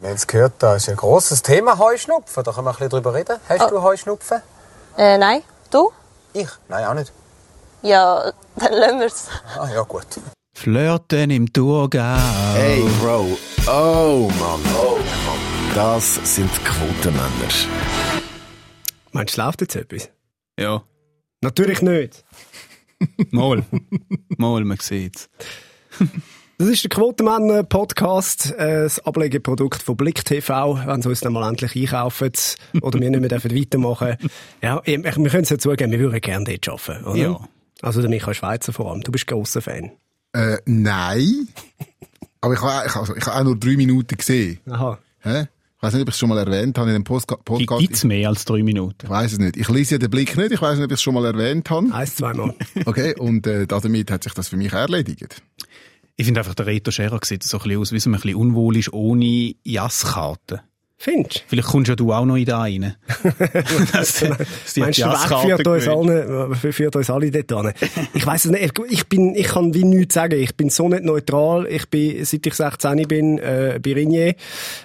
Wir haben es gehört, da ist ein grosses Thema Heuschnupfen. Da können wir ein bisschen drüber reden. Hast Oh. du Heuschnupfen? Äh, nein. Du? Ich? Nein, auch nicht. Ja, dann lassen wir's. Ah, ja, gut. Flirten im Thurgau. Hey, Bro. Oh, Mann. Oh, Mann. Das sind Quotenmänner. Meinst du, es läuft jetzt etwas? Ja, Natürlich nicht. mal. mal, man sieht's. Das ist der Quotenmänner-Podcast, äh, das Ablegeprodukt von Blick TV. Wenn sie uns dann mal endlich einkaufen oder wir nicht mehr dürfen weitermachen Ja, ich- wir können es ja zugeben, wir würden gerne dort arbeiten, oder? Ja. Also der Michael Schweizer vor allem. Du bist grosser Fan. Äh, nein. Aber ich habe ich, also, ich hab auch nur drei Minuten gesehen. Aha. Hä? Ich weiß nicht, ob ich es schon mal erwähnt habe in dem Postka Podcast. Gibt's mehr als drei Minuten? Ich weiß es nicht. Ich lese ja den Blick nicht. Ich weiß nicht, ob ich es schon mal erwähnt habe. Eins, zweimal. Okay, und äh, damit hat sich das für mich erledigt. Ich finde einfach, der Reto Scherer sieht so ein bisschen aus, wie so ein bisschen unwohl ist, ohne Jasskarte. Findest du? Vielleicht kommst ja du auch noch in da rein. das, das Meinst du, der Weg führt uns, alle, äh, führt uns alle dort hin? Ich weiss es nicht. Ich, bin, ich kann wie nichts sagen. Ich bin so nicht neutral. Ich bin, seit ich 16 bin, äh, bei Rignier.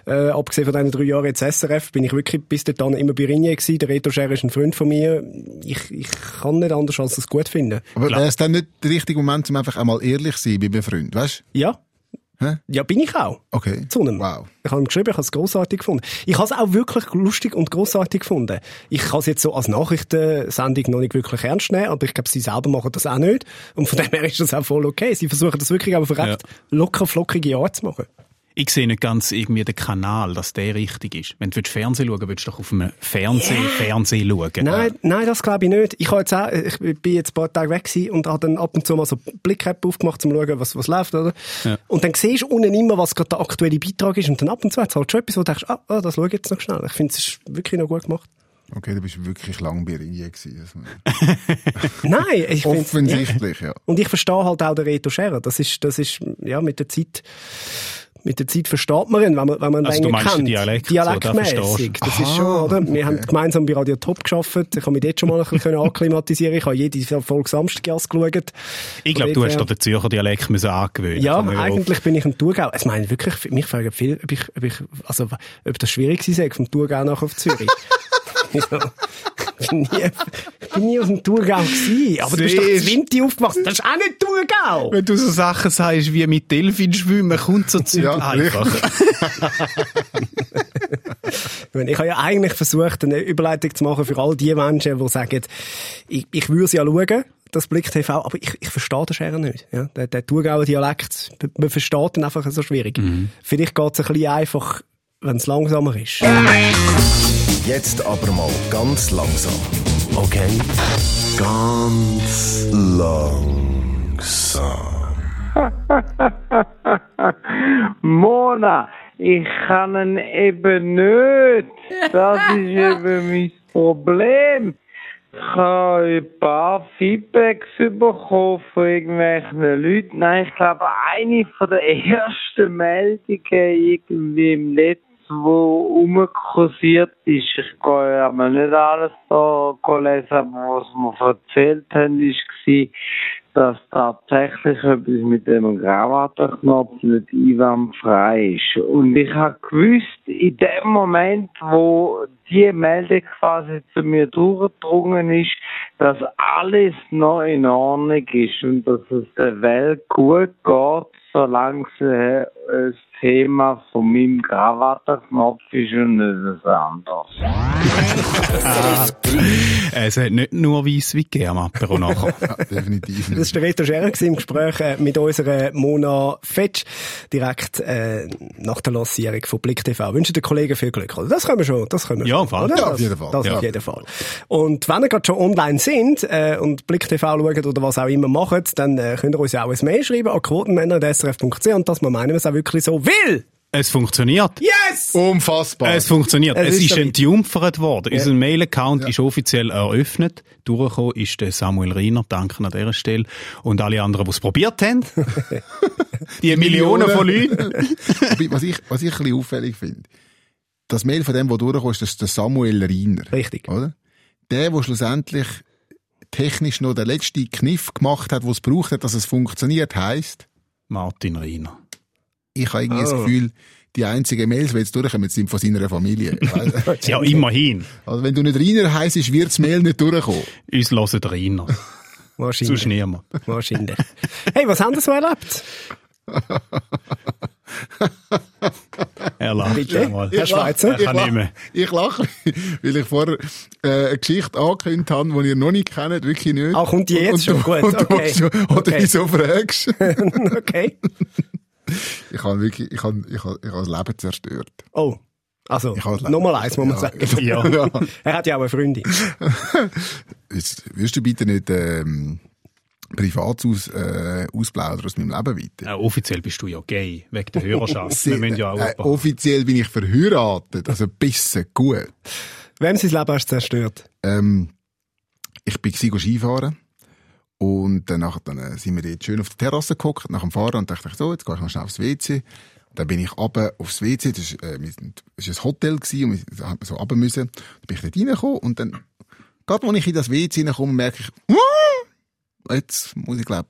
Äh, abgesehen von diesen drei Jahren jetzt SRF, bin ich wirklich bis dahin immer bei Rignier gewesen. Der Reto Scher ist ein Freund von mir. Ich, ich kann nicht anders als das gut finden. Aber wäre es dann nicht der richtige Moment, um einfach einmal ehrlich zu sein bei einem Freund, weißt Ja. Hä? Ja, bin ich auch. Okay. Zu einem. Wow. Ich habe ihm geschrieben, ich habe es grossartig gefunden. Ich habe es auch wirklich lustig und grossartig gefunden. Ich kann es jetzt so als Nachrichtensendung noch nicht wirklich ernst nehmen, aber ich glaube, sie selber machen das auch nicht. Und von dem her ist das auch voll okay. Sie versuchen das wirklich aber für recht locker, flockige Art zu machen. Ich sehe nicht ganz irgendwie den Kanal, dass der richtig ist. Wenn du Fernsehen schauen willst du doch auf einem Fernseh, Fernsehen schauen. Nein, nein, das glaube ich nicht. Ich habe jetzt auch, ich bin jetzt ein paar Tage weg und habe dann ab und zu mal so Blick-App aufgemacht, um zu schauen, was, was läuft, oder? Ja. Und dann siehst du unten immer, was gerade der aktuelle Beitrag ist und dann ab und zu hat es halt schon etwas, wo du denkst, ah, ah das schaue ich jetzt noch schnell. Ich finde, es ist wirklich noch gut gemacht. Okay, du bist wirklich lang bei Ringier gewesen. Nein, ich Offensichtlich, ja. Und ich verstehe halt auch den Reto Scherer. Das ist, das ist, ja, mit der Zeit, mit der Zeit versteht man ihn, wenn man, wenn man Also du länger kennt. Dialekt, so, verstehst du. das ist schon, oder? Wir haben gemeinsam bei Radio Top gearbeitet. Ich habe mich dort schon mal ein bisschen akklimatisieren Ich habe jede Folge Samstagjas geschaut. Ich glaube, du hast dort dir den Zürcher Dialekt müssen angewöhnen Ja, eigentlich bin ich im Thurgau. Ich meine, wirklich, mich fragen viel, ob ich, ob ich, also, ob das schwierig sei, vom Thurgau nach auf Zürich. ja. Ich bin nie, ich bin nie aus dem Thurgau gewesen. Aber du bist doch Siehst- Zwinti aufgewachsen. Das ist auch nicht Thurgau. Wenn du so Sachen sagst wie mit Delfin schwimmen, kommt so Zeug Ja, einfach. Ich habe ja eigentlich versucht, eine Überleitung zu machen für all die Menschen, die sagen, ich, ich würde es ja schauen, das Blick TV, aber ich, ich verstehe den Scherer nicht. Ja? Der, der Thurgauer Dialekt, man versteht ihn einfach so schwierig. Vielleicht geht es ein bisschen einfach, wenn es langsamer ist. Jetzt aber mal ganz langsam. Okay? Ganz langsam. Mona, ich kann ihn eben nicht. Das ist eben mein Problem. Ich habe ein paar Feedbacks bekommen von irgendwelchen Leuten. Nein, ich glaube, eine von der ersten Meldungen irgendwie im Netz, wo rumkursiert ist. Ich gehe aber nicht alles da lesen, aber was wir erzählt haben, war, dass tatsächlich etwas mit dem Gravata-Knopf nicht einwandfrei ist. Und ich habe gewusst, in dem Moment, wo die Meldung quasi zu mir durchgedrungen ist, dass alles noch in Ordnung ist und dass es der Welt gut geht, solange es Thema von meinem Gravata-Knopf ist und nicht ein anderes. Es hat nicht nur weiss wie gegeben am Apero nachher. ja definitiv Das nicht. war der Reto Scherer im Gespräch äh, mit unserer Mona Fetsch, direkt äh, nach der Lancierung von Blick TV. Wünsche den Kollegen viel Glück. Oder? Das können wir schon, das können wir Ja, schon. Fall. Oder? Ja, auf Das- jeden Fall. Das Ja. auf jeden Fall. Und wenn ihr gerade schon online sind äh, und Blick TV schaut oder was auch immer macht, dann äh, könnt ihr uns ja auch ein Mail schreiben an quotenmänner.srf.ch und das meinen wir es auch wirklich so will. Es funktioniert. Yes! Unfassbar. Es funktioniert. Es Es, ist ist entjumpfert worden. Unser Mail-Account ist offiziell eröffnet. Durchgekommen ist der Samuel Riener. Danke an dieser Stelle. Und alle anderen, die es probiert haben. Die Millionen von Leuten. Was, ich, was ich ein bisschen auffällig finde, das Mail von dem, der durchkommt, das ist der Samuel Riener. Richtig. Oder? Der, der schlussendlich technisch noch den letzten Kniff gemacht hat, wo es braucht hat, dass es funktioniert, heisst, Martin Riener. Ich habe irgendwie das Oh. Gefühl, die einzigen Mails, die jetzt durchkommen, sind von seiner Familie. Du? Ja, immerhin. also wenn du nicht Rainer heisst, wird das Mail nicht durchkommen. Uns hören Rainer. Wahrscheinlich. Sonst niemand. Wahrscheinlich. Hey, was haben Sie so erlebt? Er lacht Bitte? schon mal. Herr Schweizer? Er kann ich nicht mehr. Ich lache, weil ich vorher äh, eine Geschichte angekündigt habe, die ihr noch nicht kennt, wirklich nicht. Ah, kommt die jetzt und, schon? du- Gut, und du okay. schon- Oder Okay. wieso fragst. okay. Ich habe wirklich, ich habe, ich habe, ich habe das Leben zerstört. Oh. Also, nochmal eins, muss man Ja. sagen. Ja. Ja. Er hat ja auch eine Freundin. Jetzt wirst du bitte nicht ähm, privat aus, äh, ausplaudern aus meinem Leben weiter. Ja, offiziell bist du ja gay, wegen der Hörerschaft. Wir müssen ja auch äh, ein offiziell bin ich verheiratet, also bisschen gut. Wem sein Leben hast du zerstört? Ähm, ich bin Skifahren. Und danach, dann äh, sind wir dort schön auf der Terrasse gehockt, nach dem Fahren, und dachte ich, so, jetzt gehe ich noch schnell aufs WC. Dann bin ich runter aufs WC, das ist, äh, das ein Hotel gewesen, und wir, so runter müssen. Dann bin ich dort reingekommen, und dann, gerade als ich in das WC reinkomme, merke ich, «Huh, jetzt muss ich, glaub,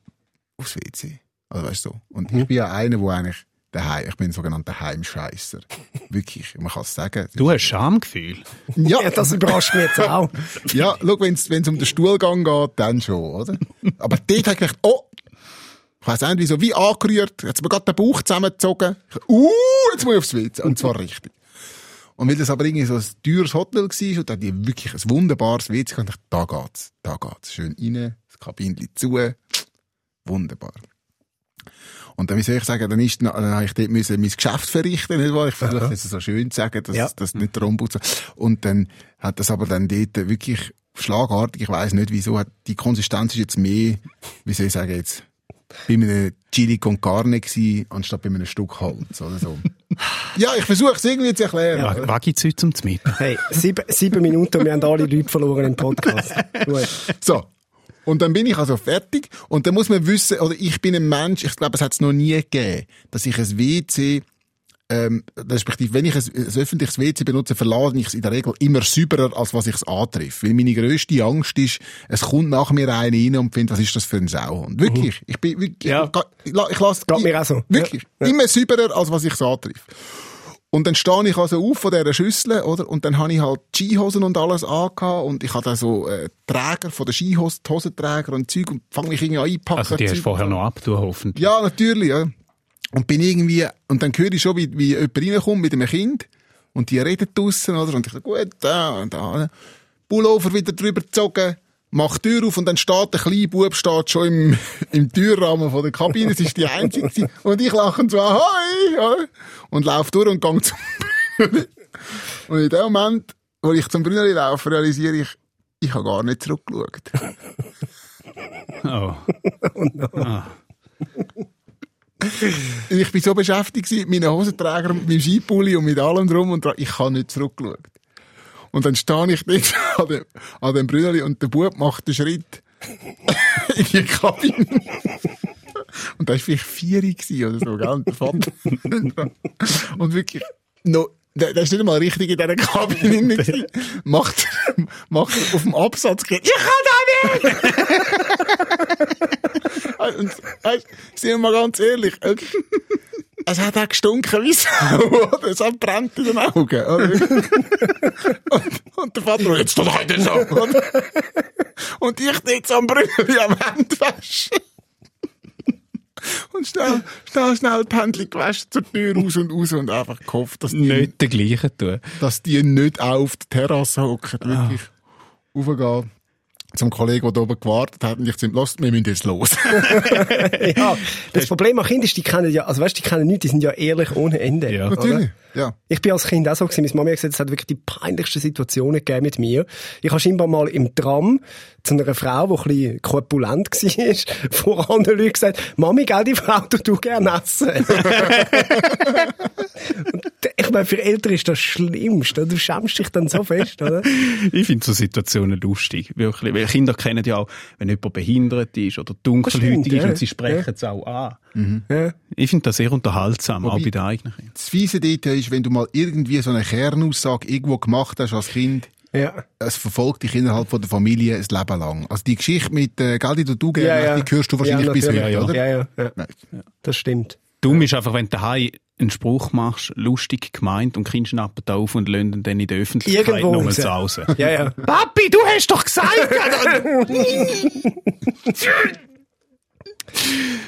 aufs WC. Also, weißt du, so. Und ich bin ja einer, der eigentlich daheim, ich bin ein sogenannter Heimscheisser. Wirklich, man kann es sagen. Du hast Schamgefühl. Ja, das überrascht mich jetzt auch. Ja, schau, wenn es um den Stuhlgang geht, dann schon, oder? Aber dort habe ich gedacht, oh, ich weiss auch nicht wieso, wie angerührt, jetzt mir gerade den Bauch zusammengezogen. Uh, jetzt muss ich aufs WC. Und zwar richtig. Und weil das aber irgendwie so ein teures Hotel war und da die wirklich ein wunderbares WC, habe ich gedacht, da geht's, da geht's. Schön rein, das Kabinchen zu, wunderbar. Und dann, wie soll ich sagen, dann, ist, dann habe ich dort müssen mein Geschäft verrichten, nicht wahr? Ich versuche es so schön zu sagen, dass Ja. das nicht der Ombud Und dann hat das aber dann dort wirklich schlagartig, ich weiss nicht wieso, hat die Konsistenz ist jetzt mehr, wie soll ich sagen jetzt, bei einem Chili con Carne gewesen, anstatt bei einem Stück Holz, oder so. ja, ich versuche es irgendwie zu erklären. Ja. Was gibt's heute zum Mittag? Hey, sieben, sieben Minuten und wir haben alle Leute verloren im Podcast. Gut. So. Und dann bin ich also fertig und dann muss man wissen, oder ich bin ein Mensch, ich glaube, es hat es noch nie gegeben, dass ich ein WC, ähm, respektive, wenn ich ein, ein öffentliches WC benutze, verlade ich es in der Regel immer sauberer, als was ich es antreffe. Weil meine grösste Angst ist, es kommt nach mir einer rein und findet, was ist das für ein Sauhund? Wirklich. Ich bin, wirklich, Ja. ich, ich, ich, ich lasse, Geht mir auch so. Wirklich. Ja. Immer sauberer, als was ich es antreffe. Und dann stehe ich also auf von dieser Schüssel, oder? Und dann habe ich halt Skihosen und alles angehabt und ich dann so äh, Träger von den Skihosen, Hosenträger und Zeug und fange mich irgendwie an einpacken. Also, die hast du vorher noch abtun, hoffentlich. Ja, natürlich, ja. Und bin irgendwie, und dann höre ich schon, wie, wie jemand reinkommt mit einem Kind und die reden draussen, oder? Und ich so, gut, da und da. Pullover wieder drüber gezogen, mach die Tür auf und dann steht der kleine Bub steht schon im, im Türrahmen von der Kabine, es ist die einzige und ich lache so, hi, ja, und laufe durch und gehe zum Brünneli. Und in dem Moment, wo ich zum Brünneli laufe, realisiere ich, ich habe gar nicht zurückgeschaut. Oh. Ich bin so beschäftigt mit meinen Hosenträgern, mit meinem Skipulli und mit allem drum und dran. Ich habe nicht zurückgeschaut. Und dann stehe ich dort an dem, an dem Brünneli und der Bub macht den Schritt in die Kabine. Und da war vielleicht vier oder so, gell? Und der Vater. Und wirklich, no, der, der ist nicht mal richtig in dieser Kabine gewesen. Macht, macht auf dem Absatz, geht, ich kann da nicht! Und, weißt, sind wir mal ganz ehrlich, es hat auch gestunken wie Sau, oder? Es hat brennt in den Augen, oder? Und, und der Vater, jetzt doch heute so, oder? Und ich jetzt am Brünneli am Handwaschen. Und schnell, schnell, schnell die Hände gewaschen, zur Tür raus und raus und einfach gehofft, dass die, Nicht der gleiche tun. dass die nicht auch auf der Terrasse hocken, wirklich aufgehen. Zum Kollegen, der oben gewartet hat, und ich ihm, lasst, wir müssen jetzt los. ja, das Problem an Kindern ist, die kennen ja, also weißt, die kennen nichts, die sind ja ehrlich ohne Ende. Ja. oder? Natürlich, ja. Ich bin als Kind auch so gewesen. Meine Mama hat gesagt, es hat wirklich die peinlichsten Situationen gegeben mit mir. Ich habe scheinbar mal im Tram zu einer Frau, die ein bisschen korpulent war, vor anderen Leuten gesagt, Mami, gell, die Frau, du du gerne essen. Ich meine, für Eltern ist das Schlimmste. Du schämst dich dann so fest, oder? Ich finde so Situationen lustig. Wirklich. Weil Kinder kennen ja auch, wenn jemand behindert ist oder dunkelhäutig stimmt, ist ja. und sie sprechen es auch an. Ja. Ich finde das sehr unterhaltsam, auch Wobei- bei den eigenen Kindern. Das Fiese dort ist, wenn du mal irgendwie so eine Kernaussage irgendwo gemacht hast als Kind, Ja. es verfolgt dich innerhalb von der Familie ein Leben lang. Also die Geschichte mit äh, Gell, die du Ja, ja. die hörst du wahrscheinlich ja, bis heute, ja. oder? Ja, ja, ja. Nein. Das stimmt. Dumm ist einfach, wenn du daheim einen Spruch machst, lustig gemeint, und Kind schnappen da auf und ihn dann in der Öffentlichkeit Irgendwo nochmal zu Hause. Ja, ja. Papi, du hast doch gesagt!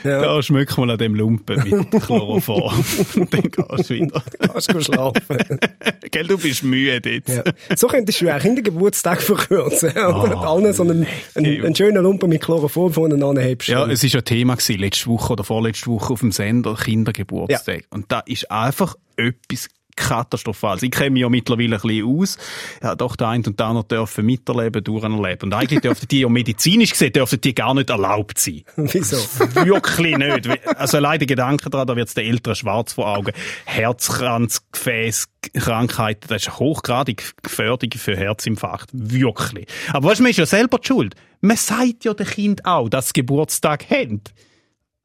Da schmück mal an dem Lumpen mit Chloroform. Und dann gehst du wieder. Kannst du schlafen. Gell, du bist müde jetzt. Ja. So könntest du auch Kindergeburtstag verkürzen. Und allen so einen, einen, einen schönen Lumpen mit Chloroform voneinander hebst. Ja, es war ja Thema gewesen, letzte Woche oder vorletzte Woche auf dem Sender Kindergeburtstag. Und da ist einfach etwas katastrophal. Ich kenne mich ja mittlerweile ein bisschen aus. Ja, doch der eine und der andere dürfen miterleben, durcherleben. Und eigentlich dürften die ja medizinisch gesehen, dürfen die gar nicht erlaubt sein. Wieso? Wirklich nicht. Also allein der Gedanke daran, da wird es den Eltern schwarz vor Augen. Herzkranz, Gefäß, Krankheiten, das ist hochgradig gefährlich für Herzinfarkt. Wirklich. Aber weißt man ist ja selber die schuld. Man sagt ja dem Kind auch, dass sie Geburtstag haben.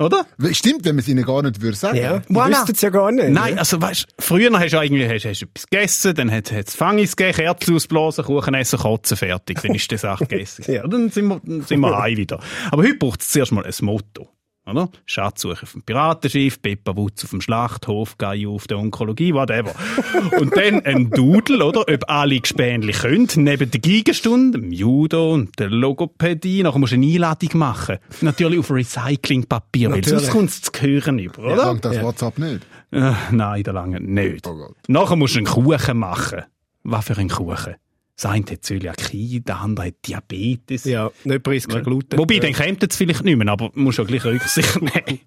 Oder? Stimmt, wenn man es ihnen gar nicht würde sagen. Ja, die Voilà. wüssten es ja gar nicht. Nein, also weißt, früher hast du eigentlich hast, hast du etwas gegessen, dann hat es Fangis gegeben, Kerzen ausblasen, Kuchen essen, kotzen, fertig. Dann ist die Sache gegessen. Ja. Dann sind wir, dann sind wir heim wieder. Aber heute braucht es zuerst mal ein Motto. Oder? Schatzsuche auf dem Piratenschiff, Peppa Wutz auf dem Schlachthof, Gaio auf der Onkologie, whatever. Und dann ein Dudel, oder? Ob alle Gespänli können, neben der Geigenstunde, dem Judo und der Logopädie. Nachher musst du eine Einladung machen. Natürlich auf Recyclingpapier, weil sonst kommt es zu Gehören über, oder? Langt das WhatsApp nicht? Äh, nein, der lange nicht. Oh. Nachher musst du einen Kuchen machen. Was für einen Kuchen? Das eine hat Zöliakie, der andere hat Diabetes. Ja, nicht preis kein Gluten. Wobei, dann kommt es vielleicht nicht mehr, aber du musst ja gleich Rücksicht nehmen.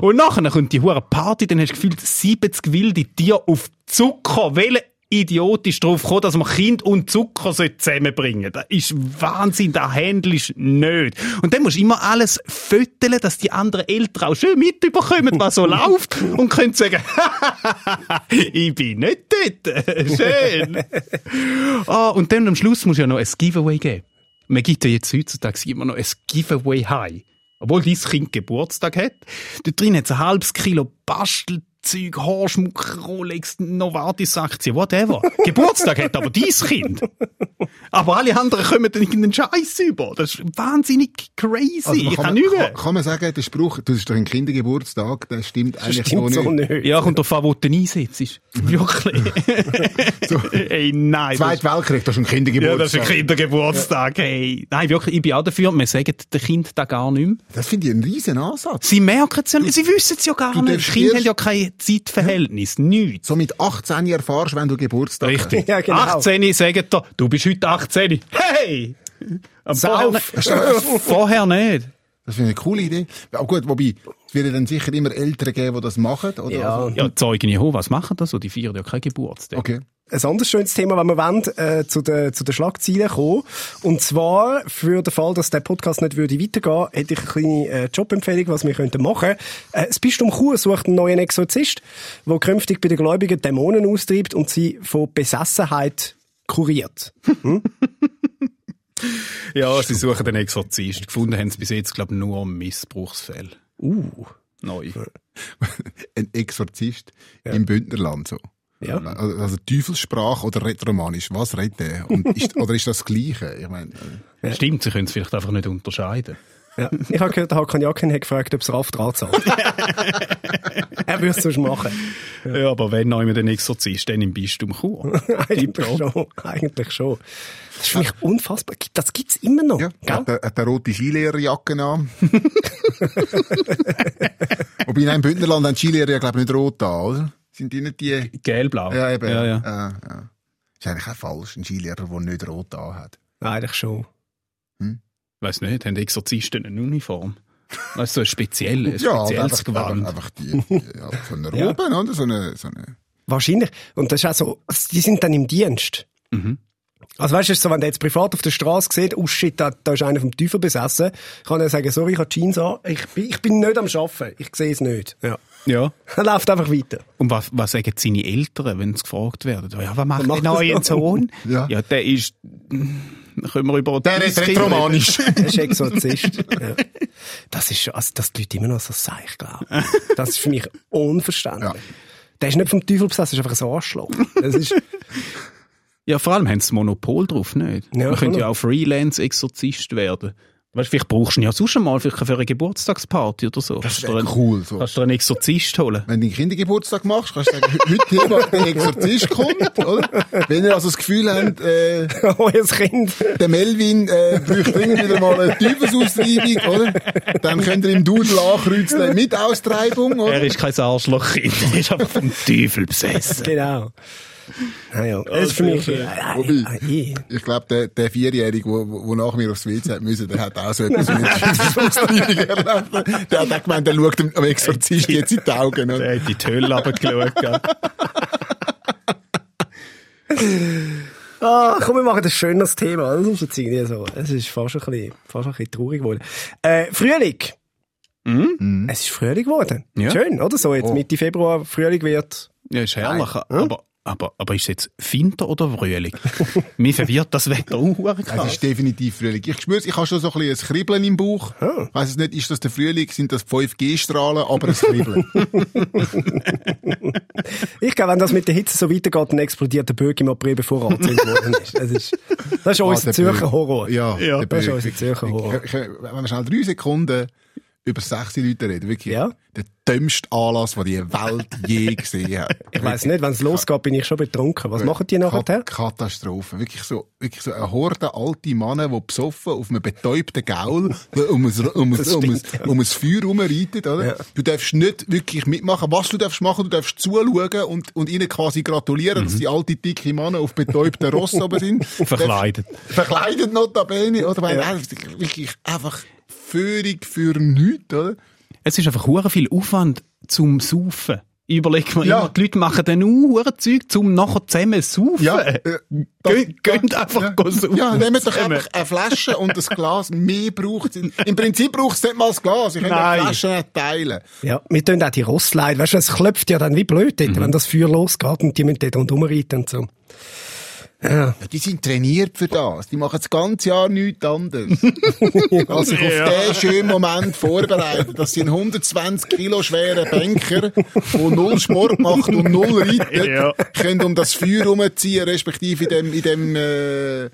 Und nachher kommt die hure Party, dann hast du gefühlt 70 wilde Tiere auf Zucker. Welcher Idiot ist drauf gekommen, dass man Kind und Zucker zusammenbringen? Das ist Wahnsinn, das handelst nicht. Und dann musst du immer alles föteln, dass die anderen Eltern auch schön mitbekommen, was so läuft und können sagen, ich bin nicht dort. Schön. Ah, und dann am Schluss musst du ja noch ein Giveaway geben. Man gibt ja jetzt heutzutage immer noch ein Giveaway high. Obwohl dein Kind Geburtstag hat. Dort drin hat es ein halbes Kilo Bastelzeug, Haarschmuck, Rolex, Novartis-Aktien, whatever. Geburtstag hat aber dein Kind. Aber alle anderen kommen dann irgendeinen Scheiß über. Das ist wahnsinnig crazy. Also ich kann, kann nicht kann, kann man sagen, der Spruch, du hast doch einen Kindergeburtstag, der stimmt Das eigentlich stimmt so so nicht. nicht. Ja, kommt drauf an, wo du einsetzt. Wirklich. Ey, nein. das- Zweiter Weltkrieg, das ist ein Ja, das Kindergeburtstag. ist ein Kindergeburtstag. Hey. Nein, wirklich, ich bin auch dafür. Wir sagen den Kind da gar nicht mehr. Das finde ich einen riesen Ansatz. Sie merken es ja nicht, sie wissen es ja gar du nicht. Kinder haben ja kein Zeitverhältnis, nichts. So mit 18 erfahrst, wenn du Geburtstag Richtig. Ja, genau. 18 sagen da, du bist heute 18. Hey! Vorher, Sauf. nicht. vorher nicht. Das finde ich eine coole Idee. Aber gut, wobei, es wird ja dann sicher immer Eltern geben, die das machen, oder? Ja. Also, Ja, Zeugen Jehovas machen das so, die feiern ja keinen Geburtstag. okay. Ein anderes schönes Thema, wenn wir wollen, äh, zu den, zu den Schlagzeilen kommen. Und zwar, für den Fall, dass der Podcast nicht würde weitergehen, hätte ich eine kleine äh, Jobempfehlung, was wir könnten machen. Äh, das Bistum Chur sucht einen neuen Exorzist, der künftig bei den Gläubigen Dämonen austreibt und sie von Besessenheit kuriert. Ja, sie suchen den Exorzist. Gefunden haben sie bis jetzt, glaube ich, nur Missbrauchsfälle. Uh. Neu. Ein Exorzist im Bündnerland, so. Ja. Also, also Teufelssprache oder Retromanisch, was redet der? Und ist, oder ist das das Gleiche? Ich meine, äh, Stimmt, sie können es vielleicht einfach nicht unterscheiden. Ja. Ich habe gehört, der Hakan Jakin hat gefragt, ob es Ralf Draht zahlt. er würde es sonst machen. Ja. aber wenn noch immer den Exorzist, dann im Bistum Chur. Eigentlich schon. Eigentlich schon. Das ist für mich unfassbar. Das gibt's immer noch. ja, hat, er, hat er rote Skilehrerjacke an. Wobei, nein, im Bündnerland haben die Skilehrer ja, glaube ich, nicht rot an, oder? Sind die nicht die... Gelblau. Ja, eben. Ja, ja. Ja, ja. Ist eigentlich auch falsch, ein Skilehrer, der nicht rot an hat. Eigentlich schon. Weiß nicht, haben die Exorzisten eine Uniform? Weißt du, so ein spezielles, Ja, spezielles einfach, Gewand. einfach, einfach die, die ja, so eine Ja. Robe, oder? So eine, so eine... Wahrscheinlich. Und das ist auch so, also die sind dann im Dienst. Mhm. Also weißt du, so, wenn der jetzt privat auf der Straße sieht, oh shit, da, da ist einer vom Teufel besessen, kann er sagen, sorry, ich habe Jeans an, ich bin, ich bin nicht am Arbeiten, ich sehe es nicht. Ja. Ja. Er läuft einfach weiter. Und was, was sagen seine Eltern, wenn sie gefragt werden? Ja, was macht macht der neue? Sohn? Ja. ja, der ist, können wir über Der ist retromanisch. Er ist Exorzist. ja. Das ist schon, also, dass die Leute immer noch so seich glauben. Das ist für mich unverständlich. Ja. Der ist nicht vom Teufel besessen, das ist einfach ein Arschloch. Das ist, Ja, vor allem haben sie das Monopol drauf, nicht? Ja, Man könnte ja auch Freelance-Exorzist werden. Weißt vielleicht brauchst du ihn ja sonst mal vielleicht für eine Geburtstagsparty oder so. Das wäre cool, so. Kannst du dir einen Exorzist holen? Wenn du einen Kindergeburtstag machst, kannst du sagen, heute hier der Exorzist kommt, oder? Wenn ihr also das Gefühl habt, äh, Euer Kind. der Melvin äh, bräuchte dringend wieder mal eine Teufelsaustreibung, oder? Dann könnt ihr im Dudel ankreuzen mit Austreibung, Er oder? ist kein Arschlochkind, er ist einfach vom Teufel besessen. Genau. Naja, das ist für mich... Wobei, ich glaube, der, der Vierjährige, der wo, wo nach mir aufs WC hat müssen, der hat auch so etwas mit Teufelsaustreibung erlebt. Der hat auch gemeint, der schaut am Exorzist jetzt in die Augen, oder? Er hat in die Hölle runtergeschaut. Ah, komm, wir machen ein schönes Thema. Das ist jetzt irgendwie so. Es ist fast ein bisschen, fast ein bisschen traurig geworden. Äh, Frühling. Es ist Frühling geworden. Ja. Schön, oder? So, jetzt Mitte Februar, Frühling wird. Ja, ist herrlich. Aber, aber, aber ist es jetzt Winter oder Frühling? Mir verwirrt das Wetter auch Es ist definitiv Frühling. Ich spür's, ich habe schon so ein bisschen ein Kribbeln im Bauch. Ah. Ich weiss es nicht, ist das der Frühling, sind das 5G-Strahlen, aber ein Kribbeln. Ich glaube, wenn das mit der Hitze so weitergeht, dann explodiert der Böck im April, bevor er angezündet worden ist. Das ist, das ist Ah, unser der Zürcher. Horror. Ja, Ja, das ist unser Zürcher Horror. Ich- ich- Wenn wir schnell drei Sekunden über sechs Leute reden, wirklich. Ja. Der dümmste Anlass, den die Welt je gesehen hat. Ich weiss nicht, wenn es losgeht, bin ich schon betrunken. Was machen die nachher? Kat Katastrophe. Wirklich so, wirklich so eine Horde alte Männer, die besoffen auf einem betäubten Gaul um ein, um ein, Das um ein, um ein Feuer rumreiten, oder? Ja. Du darfst nicht wirklich mitmachen. Was du darfst machen, du darfst zuschauen und, und ihnen quasi gratulieren, dass die alte, dicke Männer auf betäubten Ross oben sind. Verkleidet. Verkleidet notabene, oder? Weil, ja. wirklich einfach Führung für nichts, oder? Es ist einfach hure viel Aufwand zum Saufen. Überleg mal, Ja. immer, die Leute machen dann auch hure Zeug, um nachher zusammen zu saufen. Ja, äh, das- Geht, geht einfach ja. go saufen. Ja, nehmt doch einfach eine Flasche und ein Glas. Mehr braucht es. Im Prinzip braucht es nicht mal das Glas. Ich kann die Flasche nicht teilen. Ja, wir tun auch die Rossleid. Weißt du, es klopft ja dann wie blöd dort, Mhm. wenn das Feuer losgeht und die müssen dort rundherum reiten und so. Ja. Ja, die sind trainiert für das. Die machen das ganze Jahr nichts anderes. als sich auf den schönen Moment vorbereiten, dass sie einen 120 Kilo schweren Banker, der null Sport macht und null reitet, Ja. können um das Feuer rumziehen, respektive in dem, in dem, äh,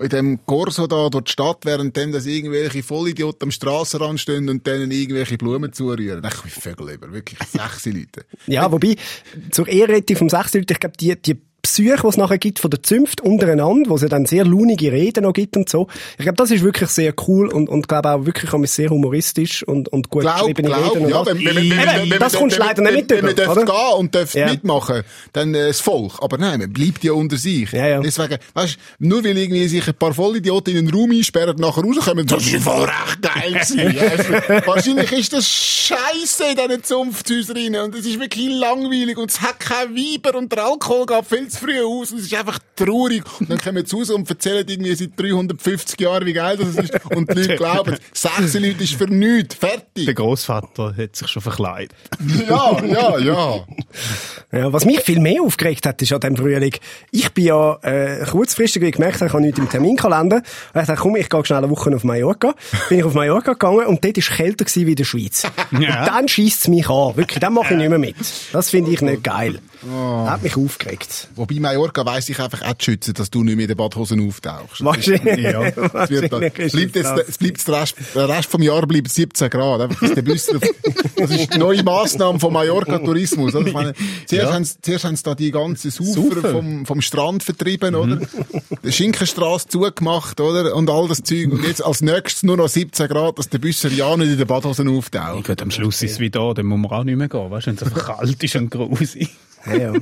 in dem Corso da durch die Stadt, währenddem dass irgendwelche Vollidioten am Strassenrand stehen und denen irgendwelche Blumen zurühren. Ach, wie Vögel über. Wirklich sechs Leute. Ja, wobei, zur Ehrenrettung vom 6. Leute, ich glaube, die, die Psyche, die es nachher gibt von der Zünft untereinander, wo es ja dann sehr launige Reden noch gibt und so. Ich glaube, das ist wirklich sehr cool und, und glaube auch wirklich auch sehr humoristisch und, und gut Glaub, geschriebene glaub, Reden. und ja, wenn, wenn, wenn, wenn, Eben, wenn, das du wenn, leider nicht wenn, mit wenn man gehen und darf Ja. mitmachen, dann äh, das Volk. Aber nein, man bleibt ja unter sich. Ja, ja. Deswegen, weißt nur weil irgendwie sich ein paar Vollidioten in den Raum einsperren und nachher rauskommen, das ist voll recht geil gewesen. Also, wahrscheinlich ist das scheiße in diesen Zunfthäusern und es ist wirklich langweilig und es hat keine Weiber und der Alkohol geht viel zu früh aus und es ist einfach traurig. Und dann kommen sie raus und erzählen irgendwie seit 350 Jahren, wie geil das ist und die Leute glauben, sechs Leute ist für nichts, fertig. Der Großvater hat sich schon verkleidet. Ja, ja, ja. Ja, was mich viel mehr aufgeregt hat, ist an dem Frühling. Ich bin ja äh, kurzfristig, wie ich gemerkt habe, ich habe nichts im Terminkalender. Und ich dachte, komm, ich gehe schnell eine Woche auf Mallorca. Bin ich auf Mallorca gegangen und dort war es kälter gewesen wie in der Schweiz. Und dann schießt es mich an. Wirklich, dann mache ich nicht mehr mit. Das finde ich nicht geil. Hat mich aufgeregt. Wobei Mallorca weiss ich einfach auch zu schützen, dass du nicht mehr in den Badhosen auftauchst. Wahrscheinlich. Ja, es, wird da, Wahrscheinlich es bleibt jetzt, das. es bleibt der Rest, der Rest vom Jahr bleibt 17 Grad. Einfach, dass der Büsser, das ist die neue Massnahme vom Mallorca Tourismus. Oder? Ich meine, zuerst, haben sie, zuerst haben sie da die ganzen Saufer vom, vom Strand vertrieben, oder? Die Schinkenstrasse zugemacht, oder? Und all das Zeug. Und jetzt als nächstes nur noch 17 Grad, dass der Büsser ja nicht in den Badhosen auftaucht. Gut, am Schluss ist es wieder da, dann muss man auch nicht mehr gehen, weißt du, wenn es einfach kalt ist und grusig. Ja, ja.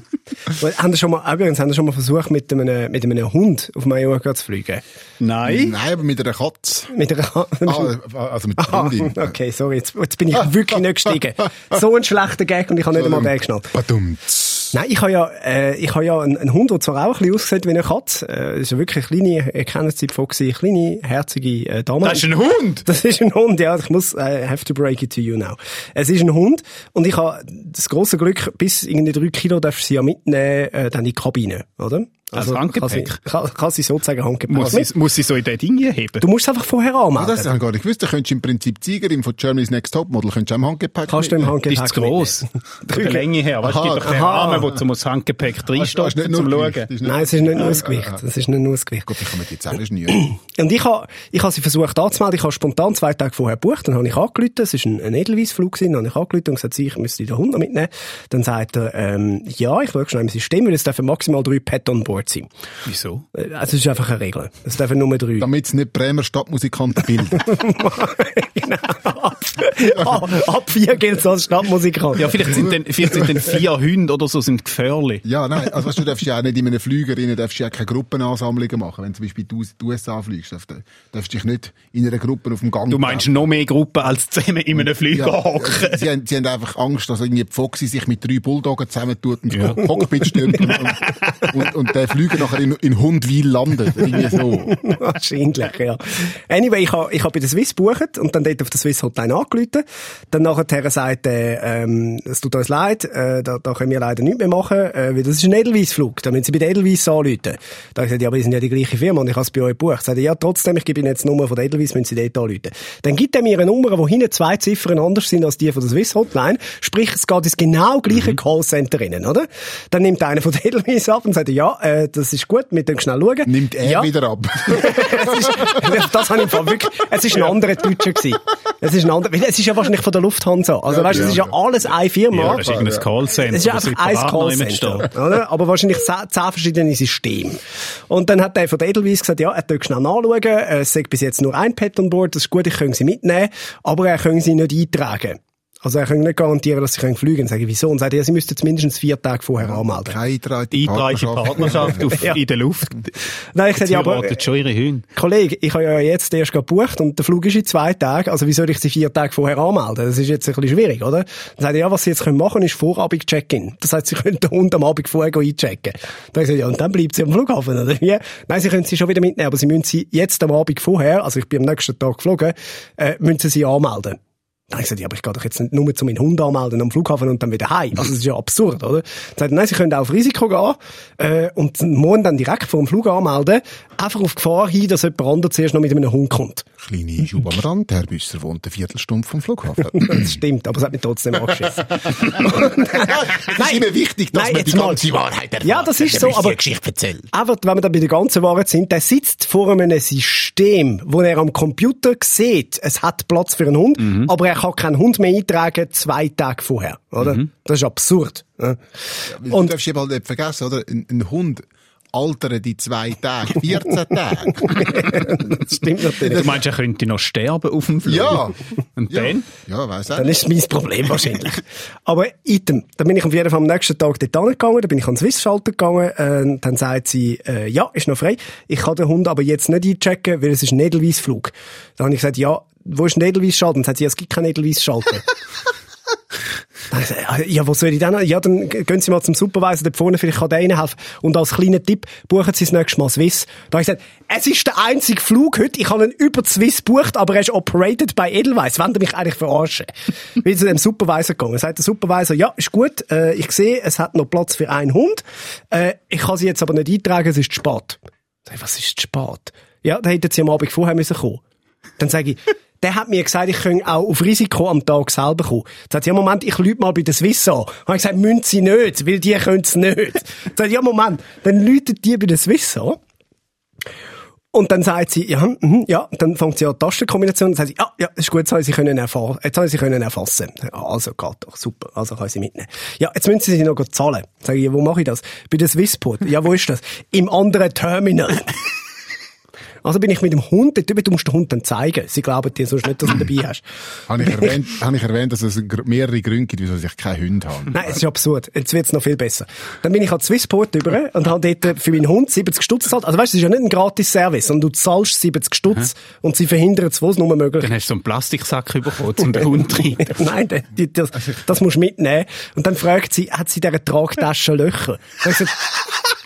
Haben Sie schon mal, übrigens, haben Sie schon mal versucht, mit einem, mit einem Hund auf Mallorca zu fliegen? Nein. Nein, aber mit einer Katze. Mit einer, Ah, also mit der Ah, Freundin. okay, sorry, jetzt, jetzt bin ich wirklich nicht gestiegen. So ein schlechter Gag und ich habe nicht einmal den geschnallt. Badumts. Nein, ich habe ja, äh, ich habe ja einen, einen Hund, der zwar auch ein bisschen aussieht wie eine Katze. Äh, das ist ja wirklich eine kleine, ich kenne es von gewesen, kleine, herzige äh, Dame. Das ist ein Hund! Das ist ein Hund, ja. Ich muss, I have to break it to you now. Es ist ein Hund und ich habe das große Glück, bis irgendwie drei Kilo darfst du sie ja mitnehmen, äh, dann in die Kabine, oder? Als kann sie, Handgepäck? kann, kann sie sozusagen Handgepäck. Muss Also sie, muss sie so in den Ding heben? Du musst es einfach vorher Ah, anmelden. das habe ich gar nicht gewusst. Da könntest du im Prinzip Siegerin von Germany's Next Topmodel könntest du auch im Handgepäck Kannst du im Handgepäck ist zu gross. Von der Länge her. Weißt du, es Aha, gibt doch den aha. Rahmen, wo zum das Handgepäck ist nicht reinstopfen, nur zum Gewicht, Schauen. Nein, es ist nicht nur das Gewicht. Es ist nicht nur das Gewicht. Gut, ich kann mir die Zellen schnüren. Und ich habe ich ha sie versucht anzumelden. Ich habe spontan zwei Tage vorher gebucht. Dann habe ich angerufen. Es war ein, ein Edelweissflug. gewesen. Dann habe ich angerufen und gesagt, ich müsste den Hund noch mitnehmen. Dann sagt er, ähm, ja, ich schaue schnell im System, weil es dürfen maximal drei Pet on board sein. Wieso? Äh, Also, es ist einfach eine Regel. Es dürfen nur drei. Damit es nicht Bremer Stadtmusikanten bilden. genau. ab, ab, ab vier gilt es als Stadtmusikant. Ja, vielleicht sind dann, vielleicht sind dann vier Hunde oder so sind gefährlich. ja, nein, also weißt, du darfst ja auch nicht in einem Flüger rein, darfst ja keine Gruppenansammlungen machen. Wenn du zum Beispiel in die USA fliegst, darfst, darfst du dich nicht in einer Gruppe auf dem Gang Du meinst noch mehr Gruppen als zusammen in einem Flieger Ja, hocken. sie, haben, sie haben einfach Angst, dass irgendwie die Foxy sich mit drei Bulldoggen zusammentut und ja. Cockpit stürmt und, und, und der Flüger nachher in, in Hundwil landet. Irgendwie so. Wahrscheinlich, ja. Anyway, ich habe ich hab bei der Swiss gebucht und dann dort auf der Swiss Hotline angerufen. Dann nachher sagt er, ähm, es tut uns leid, äh, da, da können wir leider nichts mehr machen, äh, weil das ist ein Edelweiss-Flug. Da müssen Sie bei der Edelweiss anrufen. Da habe ich gesagt, ja, aber wir sind ja die gleiche Firma und ich habe es bei euch gebucht. Sagt er, ja, trotzdem, ich gebe Ihnen jetzt die Nummer von der Edelweiss, müssen Sie dort anrufen. Dann gibt er mir eine Nummer, wo hinten zwei Ziffern anders sind als die von der Swiss Hotline. Sprich, es geht ins genau gleiche Callcenter rein, oder? Dann nimmt einer von der Edelweiss ab und sagt, ja, äh, das ist gut, wir können schnell schauen. Nimmt er ja. wieder ab. es ist, das habe ich im wirklich, es ist ein anderer Deutscher gewesen. Es ist ein anderer, es ist ja wahrscheinlich von der Lufthansa. Also weißt du, es ist ja alles eine Firma. Ja, das ist irgendein Callcenter, Es ist einfach ein Callcenter. Oder? Aber wahrscheinlich zehn, verschiedene Systeme. Und dann hat der von der Edelweiss gesagt, ja, er tut schnell nachschauen, es sagt bis jetzt nur ein Pet on board, das ist gut, ich kann sie mitnehmen, aber er kann sie nicht eintragen. Also er kann nicht garantieren, dass sie können fliegen können. Sage ich, wieso? Und sagt er, sie müssten zumindest vier Tage vorher anmelden. Keine eingetragene Partnerschaft auf, Ja. in der Luft. Nein, ich sage, ja, aber, schon ihre Hunde. Kollege, ich habe ja jetzt erst gebucht und der Flug ist in zwei Tagen, also wie soll ich sie vier Tage vorher anmelden? Das ist jetzt ein bisschen schwierig, oder? Dann sagt er, ja, was sie jetzt können machen, ist Vorabend-Check-in. Das heißt, sie können den Hund am Abend vorher einchecken. Dann habe ich ja, und dann bleibt sie am Flughafen, oder wie? Nein, sie können sie schon wieder mitnehmen, aber sie müssen sie jetzt am Abend vorher, also ich bin am nächsten Tag geflogen, äh, müssen sie sie anmelden. Dann habe ich gesagt, ja, aber ich gehe doch jetzt nicht nur zu meinen Hund anmelden am Flughafen und dann wieder heim. Also das ist ja absurd, oder? Dann sagt nein, sie können auch auf Risiko gehen äh, und morgen dann direkt vor dem Flug anmelden, einfach auf Gefahr hin, dass jemand anderes zuerst noch mit einem Hund kommt. Kleine Schub am Rand. Herr Büsser wohnt eine Viertelstunde vom Flughafen. Das stimmt, aber es hat mich trotzdem angeschissen. Es ist immer wichtig, dass Nein, man die jetzt mal. ganze Wahrheit erfährt. Ja, das ist so, aber- Geschichte erzählt. Aber wenn wir dann bei der ganzen Wahrheit sind, der sitzt vor einem System, wo er am Computer sieht, es hat Platz für einen Hund, aber er kann keinen Hund mehr eintragen zwei Tage vorher, oder? Das ist absurd. Ja. Und Und- du darfst eben halt nicht vergessen, oder? Ein, ein Hund altert die zwei Tage, 14 Tage. Das stimmt natürlich. Du meinst, er könnte noch sterben auf dem Flug? Ja. Und ja. dann? Ja, weiss auch. Dann ist es mein Problem wahrscheinlich. Aber item, dann bin ich auf jeden Fall am nächsten Tag dort angegangen, dann bin ich an den Swiss-Schalter gegangen, äh, dann sagt sie, äh, ja, ist noch frei, ich kann den Hund aber jetzt nicht einchecken, weil es ist ein Edelweiss-Flug. Dann habe ich gesagt, ja, wo ist ein Edelweiss-Schalter? Dann sagt sie, es gibt keinen Edelweiss-Schalter. Ich gesagt, Ja, wo soll ich denn? Ja, dann gehen Sie mal zum Supervisor dort vorne, vielleicht kann der Ihnen helfen. Und als kleiner Tipp, buchen Sie das nächste Mal Swiss. Da habe ich gesagt, es ist der einzige Flug heute, ich habe ihn über Swiss gebucht, aber er ist operated by Edelweiss. Wollen Sie mich eigentlich verarschen? Bin zu dem Supervisor gegangen. Sagt der Supervisor, ja, ist gut, äh, ich sehe, es hat noch Platz für einen Hund. Äh, ich kann Sie jetzt aber nicht eintragen, es ist zu spät. Ich, was ist zu spät? Ja, da hätten Sie am Abend vorher müssen kommen. Dann sage ich, der hat mir gesagt, ich könne auch auf Risiko am Tag selber kommen. Dann sie, ja, Moment, ich lüte mal bei der Swiss an. Habe ich gesagt, müssen Sie nicht, weil die können es nicht. Dann sie, ja, Moment, dann läutet die bei der Swiss an. Und dann sagt sie, ja, mhm, ja, dann fängt sie an die Tastenkombination, dann sagt sie, ja, ja, ist gut, jetzt habe ich sie können erfahren, jetzt habe ich sie können erfassen. Also, geht doch, super, also ich sie mitnehmen. Ja, jetzt müssen sie sie noch zahlen. Sag ich, wo mache ich das? Bei der Swissport. Ja, wo ist das? Im anderen Terminal. Also bin ich mit dem Hund dort drüber, du musst den Hund dann zeigen. Sie glauben dir sonst nicht, dass du dabei hast. Habe ich erwähnt, habe ich erwähnt, dass es mehrere Gründe gibt, wieso ich keinen Hund habe. Nein, es ist absurd. Jetzt wird's noch viel besser. Dann bin ich an Swissport über und habe dort für meinen Hund 70 Stutz gezahlt. Also weißt du, es ist ja nicht ein Gratis-Service, sondern du zahlst 70 Stutz und sie verhindern es, wo es nur möglich Dann hast du so einen Plastiksack bekommen, um den Hund rein. Nein, die, das, das musst du mitnehmen. Und dann fragt sie, hat sie in dieser Tragtasche Löcher?